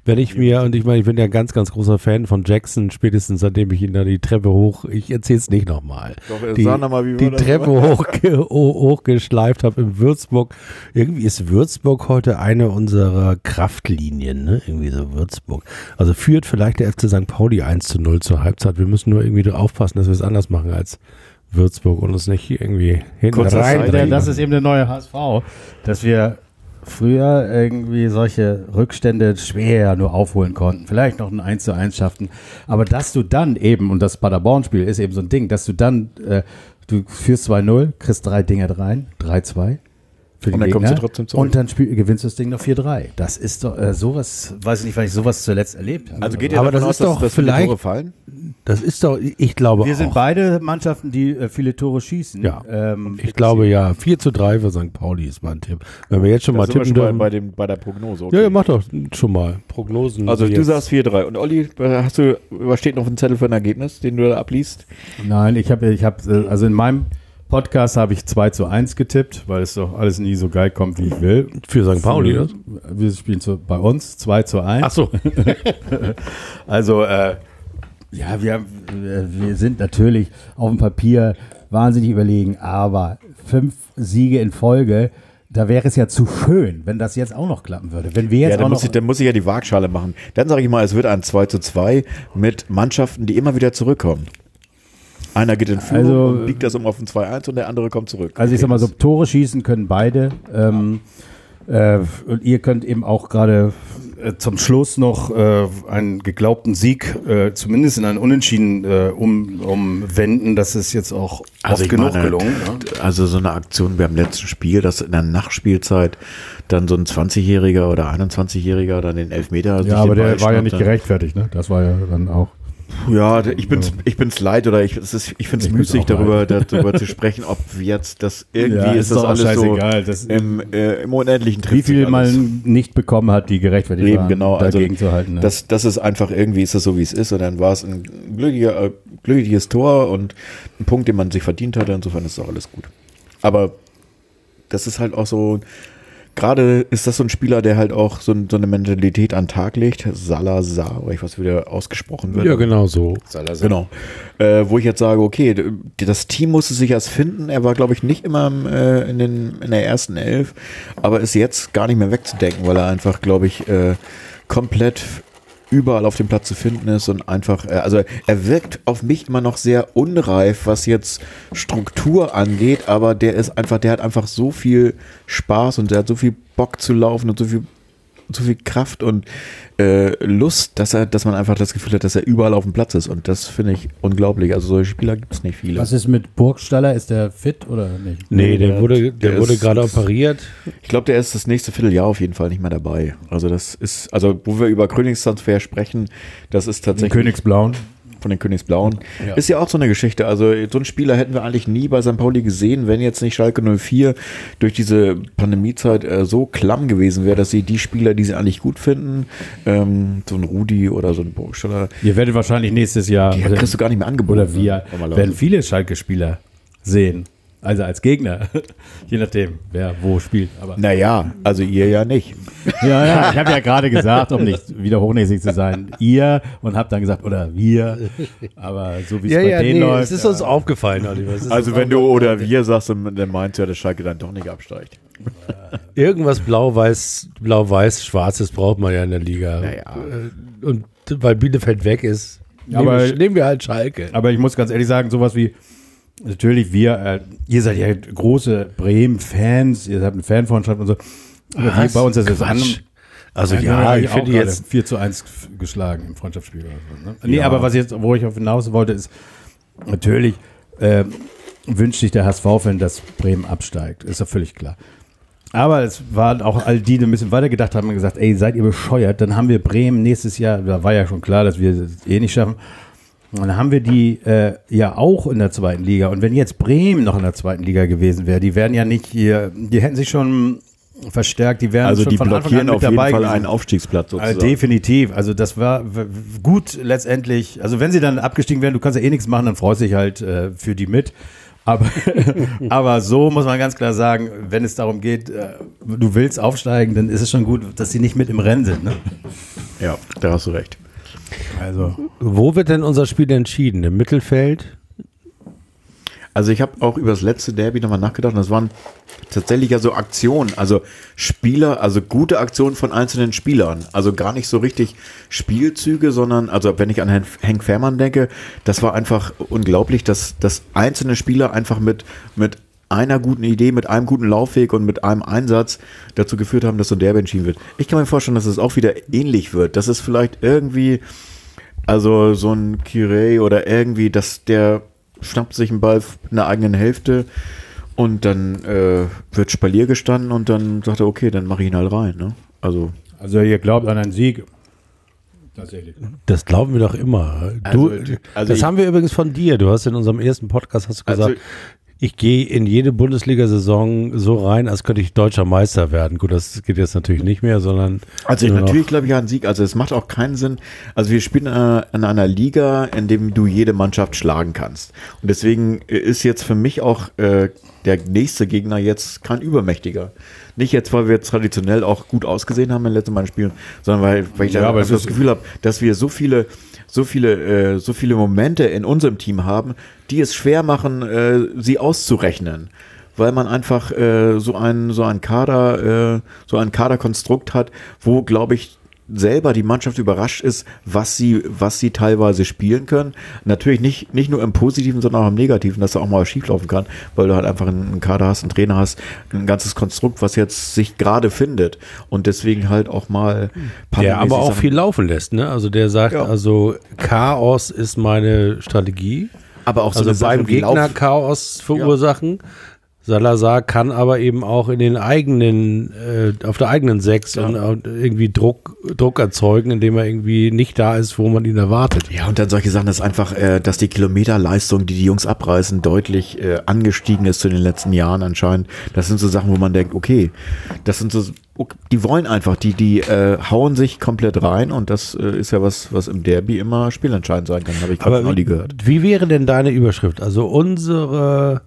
B: wenn ich mir, und ich meine, ich bin ja ein ganz, ganz großer Fan von Jackson, spätestens seitdem ich ihn da die Treppe hoch, ich erzähle es nicht nochmal,
D: Doch,
B: die,
D: sag noch mal, wie
B: die Treppe hochge ho- hochgeschleift habe in Würzburg. Irgendwie ist Würzburg heute eine unserer Kraftlinien, ne? Irgendwie so Würzburg. Also führt vielleicht der FC St. Pauli 1 zu 0 zur Halbzeit. Wir müssen nur irgendwie aufpassen, dass wir es anders machen als Würzburg und uns nicht irgendwie hinten
D: Kurzer
B: rein.
D: Seite-
C: das ist eben der neue HSV, dass wir früher irgendwie solche Rückstände schwer nur aufholen konnten. Vielleicht noch ein 1 zu 1 schafften. Aber dass du dann eben, und das Paderborn-Spiel ist eben so ein Ding, dass du dann äh, du führst 2-0, kriegst drei Dinger rein, 3-2. Für
D: Und dann kommst du trotzdem zurück.
C: Und dann spiel, gewinnst du das Ding noch 4-3. Das ist doch äh, sowas, weiß ich nicht, wann ich sowas zuletzt erlebt habe.
D: Also geht ihr
B: Aber
D: davon
B: das
D: aus,
B: ist doch
D: dass, dass viele
B: vielleicht-
D: Tore fallen?
B: Das ist doch, ich glaube
C: Wir sind
B: auch.
C: beide Mannschaften, die äh, viele Tore schießen.
B: Ja.
C: Ähm,
B: Ich glaube ja, 4 zu 3 für St. Pauli ist mein Tipp. Wenn wir jetzt schon mal
D: Da sind wir
B: tippen
D: schon bei,
B: dürfen.
D: bei, dem, bei der Prognose. okay.
B: ja, ja, mach doch schon mal Prognosen.
D: Also du
B: jetzt-
D: sagst 4-3. Und Olli, hast du, was steht noch ein Zettel für ein Ergebnis, den du da abliest?
C: Nein, ich habe, ich hab, äh, also in meinem Podcast habe ich 2 zu 1 getippt, weil es doch alles nie so geil kommt, wie ich will.
B: für St. Pauli, ne?
C: Wir spielen zu, bei uns 2 zu 1.
B: Ach so. *laughs*
C: Also, äh, ja, wir, wir wir sind natürlich auf dem Papier wahnsinnig überlegen, aber fünf Siege in Folge, da wäre es ja zu schön, wenn das jetzt auch noch klappen würde. Wenn wir jetzt
D: Ja,
C: auch
D: dann
C: noch.
D: muss, ich, dann muss ich ja die Waagschale machen. Dann sage ich mal, es wird ein 2 zu 2 mit Mannschaften, die immer wieder zurückkommen. Einer geht in Führung
C: Also-
D: und biegt das um auf ein 2-1 und der andere kommt zurück.
C: Also ich sag mal so, Tore schießen können beide. Ähm, äh, und ihr könnt eben auch gerade äh, zum Schluss noch äh, einen geglaubten Sieg, äh, zumindest in einen Unentschieden, äh, um, umwenden. Das ist jetzt auch
D: Also
C: oft genug
D: meine,
C: gelungen. Ne?
D: Also so eine Aktion beim letzten Spiel, dass in der Nachspielzeit dann so ein 20-Jähriger oder 21-Jähriger dann den Elfmeter sich
C: Ja, aber
D: den
C: der war ja nicht gerechtfertigt. Ne? Das war ja dann auch.
D: Ja, ich bin's, ich bin's leid oder ich, es ist, ich finde es
C: Ich
D: müßig, darüber, darüber zu sprechen, ob jetzt das *laughs* irgendwie
C: Ja,
D: ist
C: ist
D: das alles
C: scheißegal.
D: so
C: Das-
D: im, äh, im unendlichen
C: Wie
D: trifft sich
C: viel man nicht bekommen hat, die gerechtfertigt
D: Eben,
C: waren,
D: genau. Also,
C: dagegen zu halten. Ne?
D: das, das ist einfach irgendwie, ist das so, wie es ist. Und dann war es ein glücklicher, äh, glückliches Tor und ein Punkt, den man sich verdient hatte. Insofern ist auch alles gut. Aber das ist halt auch so, gerade ist das so ein Spieler, der halt auch so, so eine Mentalität an den Tag legt. Salazar, oder ich weiß, wie der ausgesprochen wird.
B: Ja, genau so.
D: Genau. Äh, wo ich jetzt sage, okay, das Team musste sich erst finden. Er war, glaube ich, nicht immer im, äh, in, den, in der ersten Elf, aber ist jetzt gar nicht mehr wegzudenken, weil er einfach, glaube ich, äh, komplett überall auf dem Platz zu finden ist und einfach, äh, also er wirkt auf mich immer noch sehr unreif, was jetzt Struktur angeht, aber der ist einfach, der hat einfach so viel Spaß und der hat so viel Bock zu laufen und so viel so viel Kraft und äh, Lust, dass er, dass man einfach das Gefühl hat, dass er überall auf dem Platz ist. Und das finde ich unglaublich. Also solche Spieler gibt es nicht viele.
C: Was ist mit Burgstaller? Ist der fit oder nicht?
B: Nee, der wurde, der
D: der
B: wurde
D: ist-
B: gerade operiert.
D: Ich glaube, der ist das nächste Vierteljahr auf jeden Fall nicht mehr dabei. Also das ist, also wo wir über Königstransfer sprechen, das ist tatsächlich
C: Königsblauen.
D: Von den Königsblauen.
C: Ja.
D: Ist ja auch so eine Geschichte. Also so einen Spieler hätten wir eigentlich nie bei St. Pauli gesehen, wenn jetzt nicht Schalke 04 durch diese Pandemiezeit äh, so klamm gewesen wäre, dass sie die Spieler, die sie eigentlich gut finden, ähm, so ein Rudi oder so ein Burgstaller,
C: Ihr werdet wahrscheinlich nächstes Jahr
D: die kriegst du gar nicht mehr angeboten.
C: oder wir
D: Normalerweise.
C: werden viele Schalke-Spieler sehen. Also als Gegner. *laughs* Je nachdem, wer wo spielt. Aber
D: Naja, also ihr ja nicht.
C: ja, ja, ich habe ja gerade gesagt, um nicht wieder hochnäsig zu sein, ihr und habe dann gesagt, oder wir. Aber so wie es bei denen läuft.
B: es ist
C: ja.
B: uns aufgefallen, Oliver. Es ist
D: Also wenn du oder wir sagst, dann meinst du ja, dass Schalke dann doch nicht absteigt.
B: Irgendwas blau-weiß, blau-weiß-schwarzes braucht man ja in der Liga.
D: Naja.
B: Äh, Und weil Bielefeld weg ist, nehmen,
C: Aber-
B: wir, nehmen wir halt Schalke.
C: Aber ich muss ganz ehrlich sagen, sowas wie, natürlich wir, äh, ihr seid ja große Bremen-Fans, ihr seid ein Fanfreundschaft und so. Aber
B: Was?
C: bei uns ist es
B: Quatsch.
C: an.
B: Also
C: Ja,
B: ja,
C: hab
B: ich
C: auch
B: finde jetzt,
C: 4 zu 1 geschlagen im Freundschaftsspiel. Oder so, ne? Nee,
D: Ja.
C: aber was jetzt, wo ich auf hinaus wollte, ist, natürlich äh, wünscht sich der HSV-Fan, dass Bremen absteigt. Ist ja völlig klar. Aber es waren auch all die, die ein bisschen weiter gedacht haben und gesagt, ey, seid ihr bescheuert? Dann haben wir Bremen nächstes Jahr, da war ja schon klar, dass wir es eh nicht schaffen. Und dann haben wir die äh, ja auch in der zweiten Liga. Und wenn jetzt Bremen noch in der zweiten Liga gewesen wäre, die wären ja nicht hier, die hätten sich schon verstärkt, die wären
D: Also
C: schon
D: die
C: von Anfang an
D: blockieren auf jeden Fall
C: gewesen.
D: einen Aufstiegsplatz
C: Also
D: sozusagen.
C: definitiv. Also das war gut letztendlich. Also wenn sie dann abgestiegen wären, du kannst ja eh nichts machen, dann freust du dich halt äh, für die mit. Aber, *laughs* aber so muss man ganz klar sagen, wenn es darum geht, äh, du willst aufsteigen, dann ist es schon gut, dass sie nicht mit im Rennen sind. Ne?
D: ja, da hast du recht.
C: Also
B: wo wird denn unser Spiel entschieden? Im Mittelfeld?
D: Also ich habe auch über das letzte Derby nochmal nachgedacht und das waren tatsächlich ja so Aktionen, also Spieler, also gute Aktionen von einzelnen Spielern. Also gar nicht so richtig Spielzüge, sondern, also wenn ich an Hen- Henk Fährmann denke, das war einfach unglaublich, dass, dass einzelne Spieler einfach mit, mit einer guten Idee, mit einem guten Laufweg und mit einem Einsatz dazu geführt haben, dass so ein Derby entschieden wird. Ich kann mir vorstellen, dass es auch wieder ähnlich wird, dass es vielleicht irgendwie, also so ein Kirei oder irgendwie, dass der schnappt sich einen Ball in der eigenen Hälfte und dann äh, wird Spalier gestanden und dann sagt er, okay, dann mache ich ihn halt rein. Ne? Also
C: Also ihr glaubt an einen Sieg. Tatsächlich.
B: Das glauben wir doch immer. Du,
D: Also, also
B: das
D: ich-
B: haben wir übrigens von dir. Du hast in unserem ersten Podcast hast du
D: Also-
B: gesagt, ich gehe in jede Bundesliga-Saison so rein, als könnte ich deutscher Meister werden. Gut, das geht jetzt natürlich nicht mehr, sondern
D: Also natürlich glaube ich an einen Sieg. Also es macht auch keinen Sinn. Also wir spielen in einer, in einer Liga, in dem du jede Mannschaft schlagen kannst. Und deswegen ist jetzt für mich auch äh, der nächste Gegner jetzt kein übermächtiger. Nicht jetzt, weil wir traditionell auch gut ausgesehen haben in den letzten beiden Spielen, sondern weil, weil ich
C: Ja,
D: da das Gefühl habe, dass wir so viele so viele, äh, so viele Momente in unserem Team haben, die es schwer machen, äh, sie auszurechnen. Weil man einfach äh, so ein, so ein Kader, äh, so ein Kaderkonstrukt hat, wo, glaube ich, selber die Mannschaft überrascht ist, was sie, was sie teilweise spielen können. Natürlich nicht, nicht nur im Positiven, sondern auch im Negativen, dass da auch mal schieflaufen kann, weil du halt einfach einen Kader hast, einen Trainer hast, ein ganzes Konstrukt, was jetzt sich gerade findet und deswegen halt auch mal
B: der aber auch
D: Sachen-
B: viel laufen lässt. Ne? Also der sagt,
D: Ja.
B: also Chaos ist meine Strategie.
D: aber auch so
B: Also
D: eine Sache
B: beim Gegner
D: Lauf-
B: Chaos verursachen. Salazar kann aber eben auch in den eigenen, äh, auf der eigenen Sechs und, und irgendwie Druck, Druck erzeugen, indem er irgendwie nicht da ist, wo man ihn erwartet.
D: Ja, und dann solche Sachen, dass einfach, äh, dass die Kilometerleistung, die die Jungs abreißen, deutlich äh, angestiegen ist zu den letzten Jahren anscheinend. Das sind so Sachen, wo man denkt, okay, das sind so, okay, die wollen einfach, die, die äh, hauen sich komplett rein und das äh, ist ja was, was im Derby immer spielentscheidend sein kann, habe ich gerade Olli gehört.
B: wie wäre denn deine Überschrift? Also unsere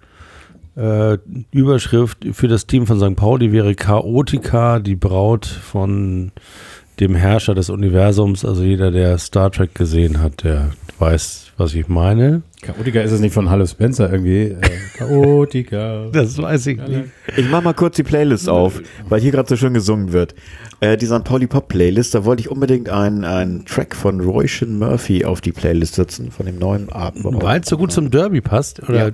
B: äh, Überschrift für das Team von St. Pauli wäre Chaotica, die Braut von dem Herrscher des Universums. Also jeder, der Star Trek gesehen hat, der weiß, was ich meine.
C: Chaotiker ist es nicht von Hallo Spencer irgendwie. Äh, *laughs* Chaotiker.
B: Das weiß ich nicht.
D: Ich mach mal kurz die Playlist auf, weil hier gerade so schön gesungen wird. Äh, die St. Pauli Pop Playlist, da wollte ich unbedingt einen, einen Track von Royston Murphy auf die Playlist setzen, von dem neuen Abend.
B: Weil es so gut zum Derby passt? Oder
D: Ja.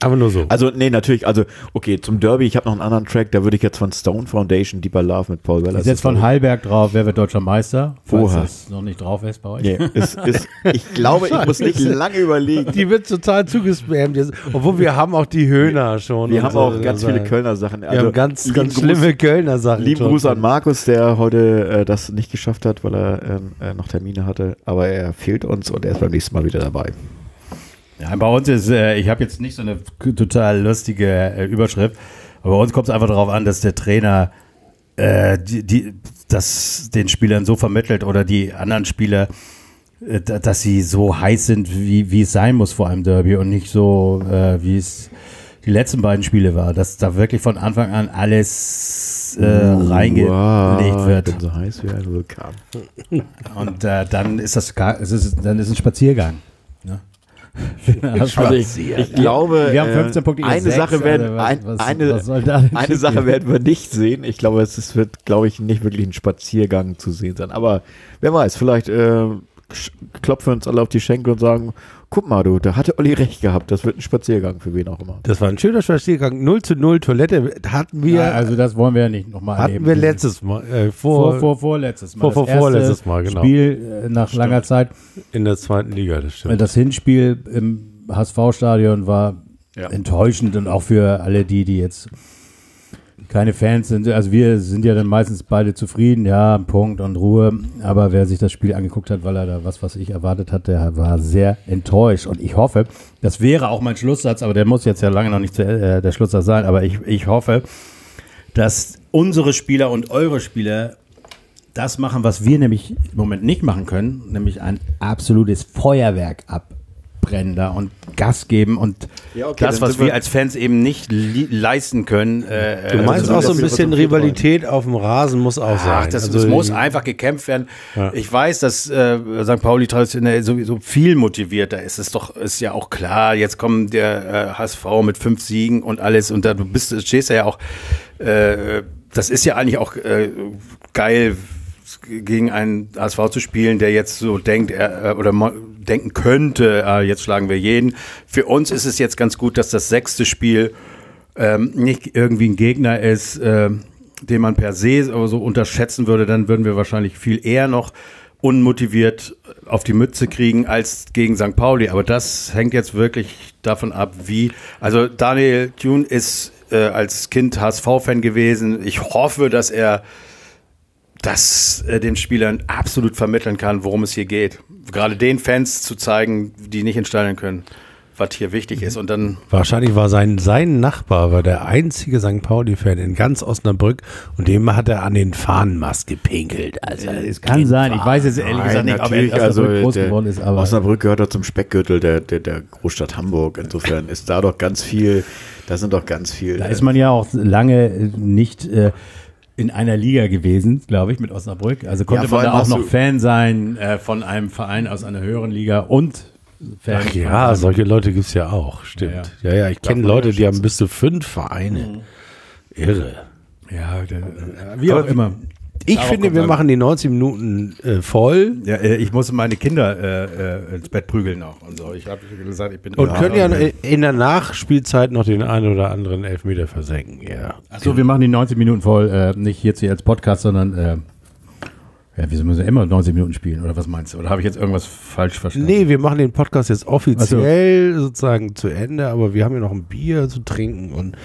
B: Aber nur so?
D: Also, nee, natürlich, also, okay, zum Derby, ich habe noch einen anderen Track, da würde ich jetzt von Stone Foundation Deeper Love mit Paul Weller.
C: Ist jetzt von Heilberg drauf, wer wird deutscher Meister? Falls
D: Oha.
C: das noch nicht drauf ist bei euch.
D: Nee, ist, *laughs* ist, ich glaube, ich muss nicht *laughs* lange überlegen.
B: Die wird total zugespammt. Obwohl wir haben auch die Höhner schon.
D: Wir haben
B: so.
D: auch ganz
B: Also,
D: viele Kölner Sachen.
B: Wir haben ganz,
D: lieben
B: ganz
D: Gruß-
B: schlimme Kölner Sachen.
D: Lieben. Gruß an Markus, der heute äh, das nicht geschafft hat, weil er ähm, äh, noch Termine hatte. Aber er fehlt uns und er ist beim nächsten Mal wieder dabei.
C: Ja, bei uns ist, äh, ich habe jetzt nicht so eine total lustige äh, Überschrift, aber bei uns kommt es einfach darauf an, dass der Trainer äh, die, die, das den Spielern so vermittelt oder die anderen Spieler, äh, da- dass sie so heiß sind, wie, wie es sein muss vor einem Derby und nicht so, äh, wie es die letzten beiden Spiele war, dass da wirklich von Anfang an alles äh, reingelegt
D: Wow,
C: wird.
D: Ich bin so heiß wie ein Vulkan.
C: Und äh, dann ist das gar, es ist, dann ist ein Spaziergang. *laughs*
D: Also ich, ich glaube,
C: Wir haben
D: äh,
C: 15 Punkte, ihr
D: eine
C: sechs,
D: Sache werden,
C: Alter, was-
D: ein,
C: was-
D: eine,
C: was
D: eine? Sache werden wir nicht sehen. Ich glaube, es wird, glaube ich, nicht wirklich ein Spaziergang zu sehen sein. Aber wer weiß, vielleicht äh, klopfen wir uns alle auf die Schenkel und sagen, guck mal, du, da hatte Olli recht gehabt. Das wird ein Spaziergang für wen auch immer.
B: Das war ein schöner Spaziergang. 0 zu 0 Toilette hatten wir,
C: Ja, also das wollen wir ja nicht nochmal
B: hatten
C: erleben.
B: wir letztes Mal, äh,
C: vor,
B: vor,
C: vor, vorletztes Mal.
B: vor- vor- vorletztes Mal, genau.
C: Spiel äh, nach langer Zeit.
B: in der zweiten Liga, das stimmt.
C: Das Hinspiel im HSV-Stadion war
D: Ja.
C: enttäuschend und auch für alle die, die jetzt keine Fans sind. Also wir sind ja dann meistens beide zufrieden, ja, Punkt und Ruhe. Aber wer sich das Spiel angeguckt hat, weil er da was, was ich erwartet hat, der war sehr enttäuscht. Und ich hoffe, das wäre auch mein Schlusssatz, aber der muss jetzt ja lange noch nicht äh, der Schlusssatz sein, aber ich, ich hoffe, dass unsere Spieler und eure Spieler das machen, was wir nämlich im Moment nicht machen können, nämlich ein absolutes Feuerwerk abbrennen da und Gas geben und
D: Ja, okay,
C: das, was wir
D: wir-
C: als Fans eben nicht leisten können. Äh,
B: Du meinst
D: also
B: auch so ein bisschen. Rivalität auf dem Rasen muss auch sein.
C: Ach, das,
B: Also
C: das muss einfach gekämpft werden.
B: Ja.
C: Ich weiß, dass äh, St. Pauli traditionell sowieso viel motivierter ist. Es doch ist ja auch klar. Jetzt kommt der äh, HSV mit fünf Siegen und alles und da du bist, stehst ja auch. Äh, das ist ja eigentlich auch äh, geil gegen einen HSV zu spielen, der jetzt so denkt er, äh, oder denken könnte, äh, jetzt schlagen wir jeden. Für uns ist es jetzt ganz gut, dass das sechste Spiel ähm, nicht irgendwie ein Gegner ist, ähm, den man per se so unterschätzen würde, dann würden wir wahrscheinlich viel eher noch unmotiviert auf die Mütze kriegen als gegen St. Pauli. Aber das hängt jetzt wirklich davon ab, wie. Also Daniel Thune ist äh, als Kind HSV-Fan gewesen. Ich hoffe, dass er das äh, den Spielern absolut vermitteln kann, worum es hier geht. Gerade den Fans zu zeigen, die nicht entsteigen können, was hier wichtig ist. Und dann
B: Wahrscheinlich war sein, sein Nachbar war der einzige St. Pauli-Fan in ganz Osnabrück und dem hat er an den Fahnenmast gepinkelt. Also,
C: es kann sein. Ich weiß jetzt ehrlich gesagt nicht, ob er in
D: also
C: Osnabrück groß
D: der,
C: geworden ist. Aber
D: Osnabrück gehört doch zum Speckgürtel der, der, der Großstadt Hamburg. Insofern ist da doch ganz viel, da sind doch ganz viel.
C: da ist man ja auch lange nicht äh, in einer Liga gewesen, glaube ich, mit Osnabrück. Also konnte
D: Ja,
C: man da auch noch Fan sein äh, von einem Verein aus einer höheren Liga und Fan
B: Ach ja, solche Leute gibt es ja auch, stimmt. Ja, ja, ich kenne Leute,
C: ja
B: die haben bis zu fünf Vereine. Irre.
C: Ja, wie auch immer.
B: Ich
C: Darauf
B: finde, wir machen die 90 Minuten äh, voll
C: Ja, äh, ich muss meine Kinder äh, äh, ins Bett prügeln auch und so. Ich habe gesagt, ich bin
B: und können ja in der Nachspielzeit noch den einen oder anderen Elfmeter versenken. Ja.
C: Achso, wir machen die 90 Minuten voll, äh, nicht jetzt hier als Podcast, sondern ja, wieso müssen wir immer 90 Minuten spielen? Oder was meinst du? Oder habe ich jetzt irgendwas falsch verstanden?
B: Nee, wir machen den Podcast jetzt offiziell sozusagen zu Ende, aber wir haben ja noch ein Bier zu trinken und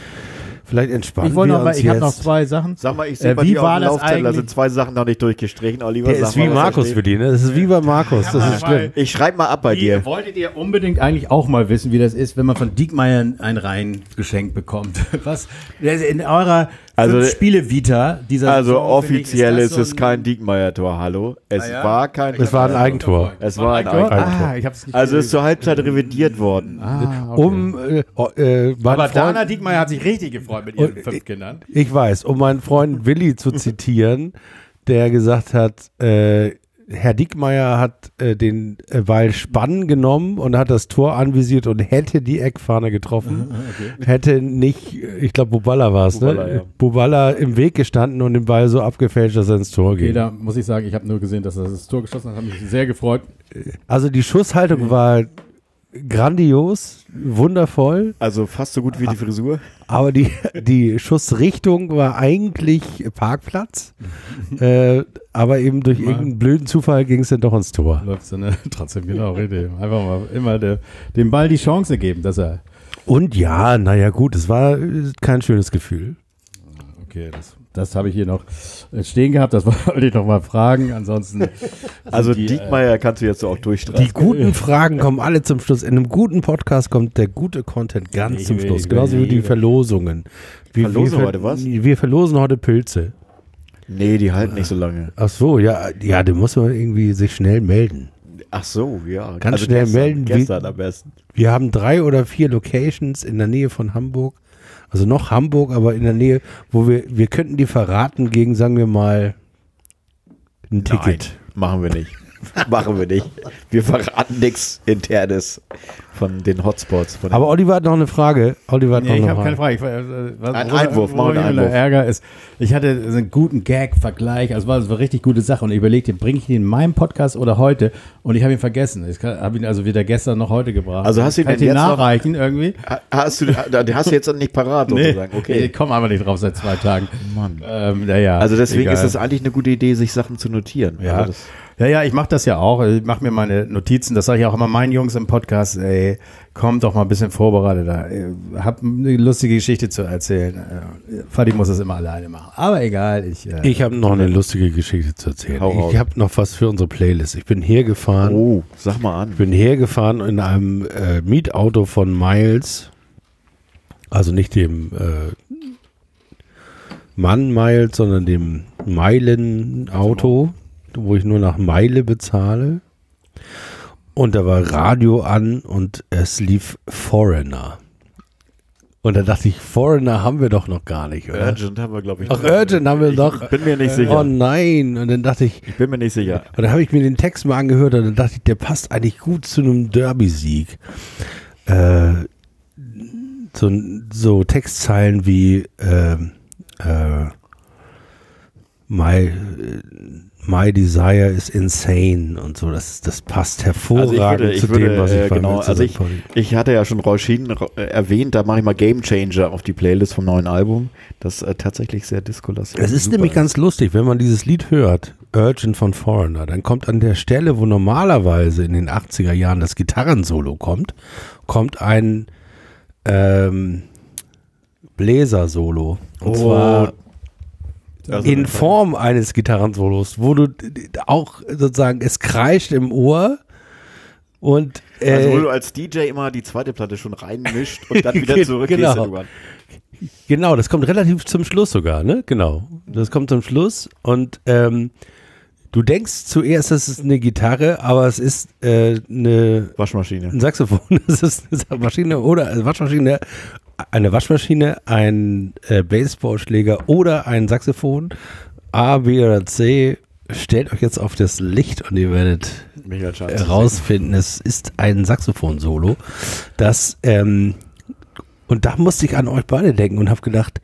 B: vielleicht entspannen
C: ich wollte
B: wir
C: noch mal,
B: uns
C: ich habe noch zwei Sachen.
D: Sag mal, ich sehe
C: Äh,
D: bei
C: wie
D: dir
C: war
D: auf dem da sind zwei Sachen noch nicht durchgestrichen. Oliver,
B: Der ist
D: mal,
B: wie Markus für die, ne? Das ist wie bei Markus, das ist schlimm.
D: Ich schreibe mal ab bei dir.
C: wolltet ihr unbedingt eigentlich auch mal wissen, wie das ist, wenn man von Diekmeyer ein Reihen geschenkt bekommt? *laughs* Was? In eurer
D: Also-
C: fünf Spiele Vita dieser
D: Also
C: Saison, finde ich,
D: offiziell
C: das
D: ist
C: so
D: es
C: ein-
D: kein Diekmeyer-Tor, hallo. Es
C: Ah ja?
D: war kein
B: Es war ein Eigentor.
D: Es war ein
C: Eigentor?
D: Eigentor.
C: Ah, ich hab's nicht
D: Also ist zur Halbzeit revidiert worden.
C: Ah, okay.
B: Um, äh, oh, äh,
C: Aber Dana
B: Freund,
C: Diekmeyer hat sich richtig gefreut mit ihren
B: Und-
C: fünf Kindern.
B: ich weiß, um meinen Freund Willi zu zitieren, der gesagt hat, äh, Herr Dickmeier hat äh, den äh, Ball Spann genommen und hat das Tor anvisiert und hätte die Eckfahne getroffen. Hätte nicht, ich glaube, Buballa war es,
D: Buballa,
B: ne?
D: ja.
B: Buballa im Weg gestanden und den Ball so abgefälscht, dass er ins Tor
C: Okay,
B: ging.
C: da muss ich sagen, ich habe nur gesehen, dass er das Tor geschossen hat, habe mich sehr gefreut.
B: Also die Schusshaltung war grandios, wundervoll,
D: Also fast so gut wie die Frisur.
B: aber die, die Schussrichtung war eigentlich Parkplatz. äh, aber eben durch irgendeinen blöden Zufall ging es dann doch ins Tor.
C: Läuft so, ne? Trotzdem, genau, richtig. Einfach mal immer der, dem Ball die Chance geben, dass er.
B: Und ja, naja gut, es war äh, kein schönes Gefühl.
C: Okay, das, das habe ich hier noch äh, stehen gehabt, das *laughs* wollte ich noch mal fragen. Ansonsten. *laughs*
D: Also
C: die, äh,
D: Diekmeyer kannst du jetzt so auch durchstreichen.
B: Die guten Fragen kommen alle zum Schluss. In einem guten Podcast kommt der gute Content ganz
C: Ich
B: zum
C: will-
B: Schluss.
C: will-
B: Genauso wie die Verlosungen. Wir,
D: Verlosen
B: wir,
D: heute was?
B: Wir verlosen heute Pilze.
D: Nee, die halten nicht so lange.
B: Ach so, ja, ja, da muss man irgendwie sich schnell melden.
D: Ach so, ja.
B: Ganz schnell
D: gestern,
B: melden,
D: Gestern am besten.
B: Wir haben drei oder vier Locations in der Nähe von Hamburg. Also noch Hamburg, aber in der Nähe, wo wir, wir könnten die verraten gegen, sagen wir mal, ein Ticket.
D: Machen wir nicht. *laughs* Machen wir nicht. Wir verraten nichts Internes von den Hotspots. Von
B: Aber Oliver hat noch eine Frage. Oliver hat
C: Nee,
B: noch
C: ich
B: eine
C: habe keine
B: Frage.
C: Ich, äh, was,
D: Ein Einwurf, mach einen
C: ich
D: Einwurf.
C: Ärger ist, ich hatte so einen guten Gag-Vergleich, also war so eine richtig gute Sache und ich überlegte, bringe ich ihn in meinem Podcast oder heute und ich habe ihn vergessen. Ich habe ihn also weder gestern noch heute gebracht.
D: Also hast du ihn
C: ich ihn
D: jetzt noch-
C: nachreichen irgendwie?
D: Ha- Hast du, hast du jetzt nicht parat, sozusagen.
C: ich
D: Okay.
C: komme aber nicht drauf seit zwei Tagen.
D: Mann.
C: Ähm, naja,
D: Also deswegen
C: egal.
D: ist es eigentlich eine gute Idee, sich Sachen zu notieren.
C: Ja,
D: Also das,
C: ja, ja, ich mache das ja auch. Ich mache mir meine Notizen. Das sage ich auch immer meinen Jungs im Podcast. Ey, kommt doch mal ein bisschen vorbereitet. Da. Hab eine lustige Geschichte zu erzählen. Äh, Fadi muss das immer alleine machen. Aber egal, ich. Äh,
B: Ich habe noch eine lustige Geschichte zu erzählen. Ich habe noch was für unsere Playlist. Ich bin hergefahren.
D: oh, sag mal an.
B: Ich bin hergefahren in einem äh, Mietauto von Miles. Also nicht dem äh, Mann Miles, sondern dem Meilenauto, wo ich nur nach Meile bezahle. Und da war Radio an und es lief Foreigner. Und da dachte ich, Foreigner haben wir doch noch gar nicht, oder?
D: Urgent haben wir, glaube ich.
B: Ach. Urgent haben wir doch.
D: Ich bin mir nicht sicher.
B: Oh nein. Und dann dachte ich,
D: Ich bin mir nicht sicher.
B: und dann habe ich mir den Text mal angehört und dann dachte ich, der passt eigentlich gut zu einem Derby-Sieg. Äh, so, so Textzeilen wie ähm, äh, my, my desire is insane und so. Das, das passt hervorragend
D: Also würde,
B: zu
D: würde
B: dem, was ich
D: äh, genau, also ich, ich hatte ja schon Rauschin äh, erwähnt, da mache ich mal Game Changer auf die Playlist vom neuen Album, das äh, tatsächlich sehr disco-lastig
B: Es ist nämlich ganz lustig, wenn man dieses Lied hört. Urgent von Foreigner. Dann kommt an der Stelle, wo normalerweise in den 80er Jahren das Gitarrensolo kommt, kommt ein ähm, Bläser-Solo. Und
C: Oh,
B: zwar
D: Also-
B: in Form eines Gitarrensolos, wo du auch sozusagen, es kreischt im Ohr und äh,
D: Also wo du als DJ immer die zweite Platte schon reinmischt und dann wieder *laughs* zurückgehst.
B: Genau.
D: irgendwann.
B: Genau, das kommt relativ zum Schluss sogar, ne? Genau. Das kommt zum Schluss und ähm, du denkst zuerst, es ist eine Gitarre, aber es ist äh, eine,
D: Waschmaschine.
B: ein Saxophon. *laughs* Es ist eine Maschine oder eine Waschmaschine, eine Waschmaschine, ein äh, Baseballschläger oder ein Saxophon. A, B oder C. Stellt euch jetzt auf das Licht und ihr werdet herausfinden, es ist ein Saxophon-Solo. Das, ähm, und da musste ich an euch beide denken und habe gedacht,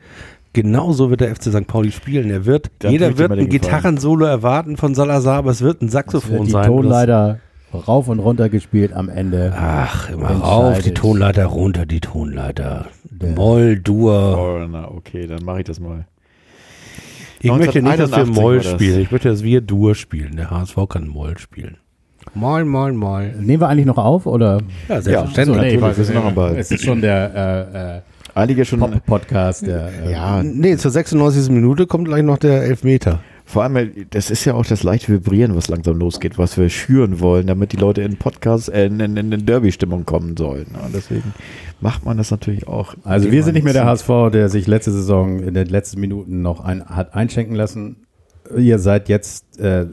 B: genau so wird der FC St. Pauli spielen. Er wird,
D: Da
B: jeder wird ein. Gitarrensolo erwarten von Salazar, aber es wird ein Saxophon
C: die
B: sein.
C: Tonleiter rauf und runter gespielt am Ende.
B: Ach, immer rauf, die Tonleiter, runter, die Tonleiter. Moll, Dur.
D: Oh, na, okay, dann mache ich das mal.
B: Ich möchte nicht, dass wir
D: 1981
B: Moll spielen. Ich möchte, dass wir Dur spielen. Der HSV kann Moll spielen. Moll, Moll, Moll.
C: Nehmen wir eigentlich noch auf oder?
B: Ja,
D: Ja,
B: selbstverständlich.
D: nee, noch am Ball.
C: Es ist schon der äh, äh,
D: Einige schon.
C: Pop-Podcast. Der, äh,
D: Ja,
B: Nee, zur 96. Minute kommt gleich noch der Elfmeter.
D: Vor allem, weil das ist ja auch das leichte Vibrieren, was langsam losgeht, was wir schüren wollen, damit die Leute in Podcast, äh, in, in, in Derby-Stimmung kommen sollen. Und deswegen macht man das natürlich auch.
C: Also wir sind nicht mehr der. HSV, der sich letzte Saison in den letzten Minuten noch ein, hat einschenken lassen. Ihr seid jetzt äh,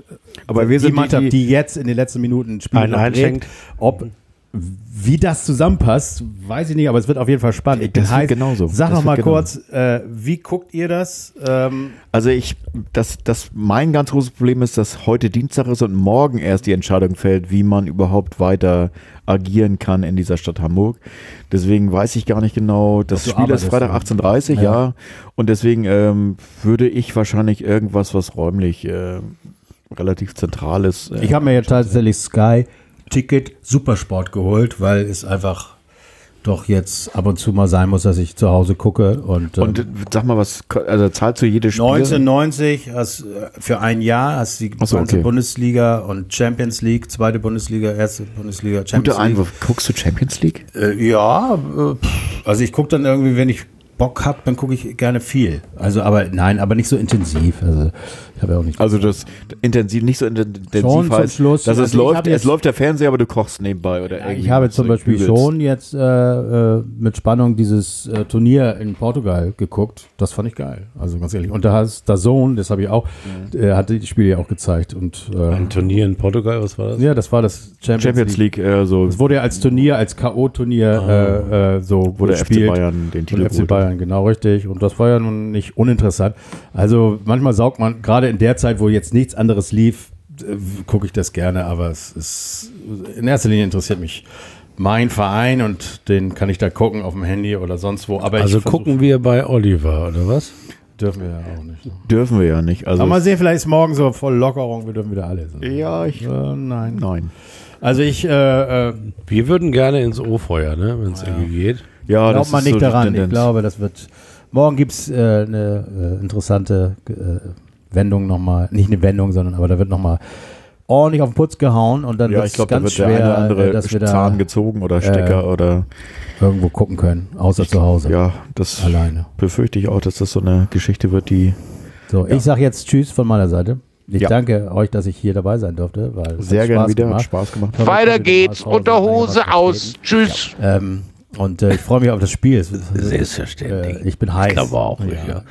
D: Aber wir
C: die
D: sind
C: Mannschaft,
D: die,
C: die, jetzt in den letzten Minuten Spiele
B: Einen
C: noch dreht.
B: einschenkt.
C: Ob wie das zusammenpasst, weiß ich nicht, aber es wird auf jeden Fall spannend. Ich bin
D: Das
C: heiß.
D: genauso.
C: Sag
D: Das
C: noch mal
D: genauso.
C: kurz, äh, wie guckt ihr das? Ähm,
D: Also ich, das, das, mein ganz großes Problem ist, dass heute Dienstag ist und morgen erst die Entscheidung fällt, wie man überhaupt weiter agieren kann in dieser Stadt Hamburg. Deswegen weiß ich gar nicht genau. Das Spiel ist Freitag
C: ja.
D: 18.30 ja.
C: Ja.
D: Und deswegen ähm, würde ich wahrscheinlich irgendwas, was räumlich äh, relativ zentral ist. Äh,
C: ich habe mir jetzt tatsächlich Sky Ticket Supersport geholt, weil es einfach doch jetzt ab und zu mal sein muss, dass ich zu Hause gucke und, ähm,
D: und äh, sag mal, was, also zahlst du jedes Spiel?
C: 1990 hast, äh, für ein Jahr hast die
D: Ach so,
C: ganze
D: okay.
C: Bundesliga und Champions League, zweite Bundesliga, erste Bundesliga, Champions
D: Guter
C: League.
D: Einwurf. Guckst du Champions League?
C: Äh, ja, äh, also ich gucke dann irgendwie, wenn ich Bock habe, dann gucke ich gerne viel. Also aber nein, aber nicht so intensiv. Also ich habe ja auch nicht.
D: Also das intensiv, nicht so intensiv
C: Schon zum
D: heißt,
C: Schluss.
D: dass es
C: Also
D: läuft, es
C: jetzt-
D: läuft der Fernseher, aber du kochst nebenbei oder
C: Ja,
D: irgendwie.
C: ich habe zum Beispiel
D: bügelst.
C: schon jetzt äh, äh, mit Spannung dieses äh, Turnier in Portugal geguckt. Das fand ich geil. Also ganz ehrlich. Und da hast der Sohn, das habe ich auch, äh, hat die Spiele ja auch gezeigt. Und äh,
B: Ein Turnier in Portugal, was war das?
C: ja, das war das Champions,
D: Champions
C: League.
D: League, äh, so
C: Es wurde ja als Turnier, als K.O.-Turnier äh, äh, so
D: wo der FC. Bayern den Titel
C: FC
D: geholt
C: Bayern, genau richtig. Und das war ja nun nicht uninteressant. Also manchmal saugt man, gerade in der Zeit, wo jetzt nichts anderes lief, äh, gucke ich das gerne, aber es ist in erster Linie interessiert mich mein Verein und den kann ich da gucken auf dem Handy oder sonst wo. Aber
B: Also gucken wir bei Oliver, oder was?
C: dürfen wir ja auch nicht. ne?
D: Dürfen wir ja nicht. Also
C: Aber mal sehen, vielleicht ist morgen so voll Lockerung, wir dürfen wieder alle. So.
D: ja, ich.
C: Äh, nein.
D: Nein.
C: Also ich äh, äh,
B: Wir würden gerne ins O-Feuer, ne, wenn es irgendwie geht.
D: Ja,
C: Glaubt man
D: ist
C: nicht
D: so
C: daran. Ich glaube, das wird. Morgen gibt es äh, eine äh, interessante äh, Wendung nochmal. Nicht eine Wendung, sondern aber da wird nochmal ordentlich auf den Putz gehauen und dann
D: Ja,
C: wird
D: ich
C: es
D: glaube, da
C: ganz
D: wird der
C: schwer,
D: eine oder andere
C: äh, dass wir
D: Zahn
C: da
D: gezogen oder Stecker oder
C: irgendwo gucken können, außer zu Hause.
D: ja, das
C: Alleine.
D: befürchte ich auch, dass das so eine Geschichte wird, die
C: So, ich sage jetzt Tschüss von meiner Seite. Ich
D: Ja.
C: danke euch, dass ich hier dabei sein durfte. Weil es
D: sehr
C: hat
D: gerne
C: Spaß
D: wieder hat
C: gemacht.
D: Spaß gemacht.
C: Ich ich
A: Weiter geht's, Unterhose
C: einigermaßen
A: aus. Tschüss.
C: Ähm, und äh, ich freue mich auf das Spiel. Es-
B: Selbstverständlich.
C: Äh, ich bin heiß.
B: glaube auch,
C: ja.
B: ja.
C: Genau.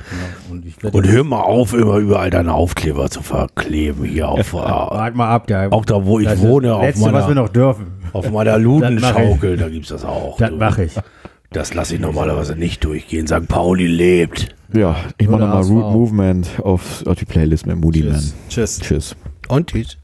C: Und, ich
B: Und hör mal auf, immer überall deine Aufkleber zu verkleben hier auf, *laughs* äh,
C: Wart mal ab, der,
B: auch da, wo ich
C: das
B: wohne,
C: das
B: auf
C: Letzte, was wir
B: meiner,
C: noch dürfen.
B: auf meiner *laughs*
C: Das
B: Ludenschaukel, da gibt's das auch.
C: Das mache ich.
B: Das lasse ich normalerweise nicht durchgehen. St. Pauli lebt.
D: Ja, ich mache nochmal. Root Movement auf, auf die Playlist mit Moody Man.
C: Tschüss.
D: Tschüss.
B: Und tschüss.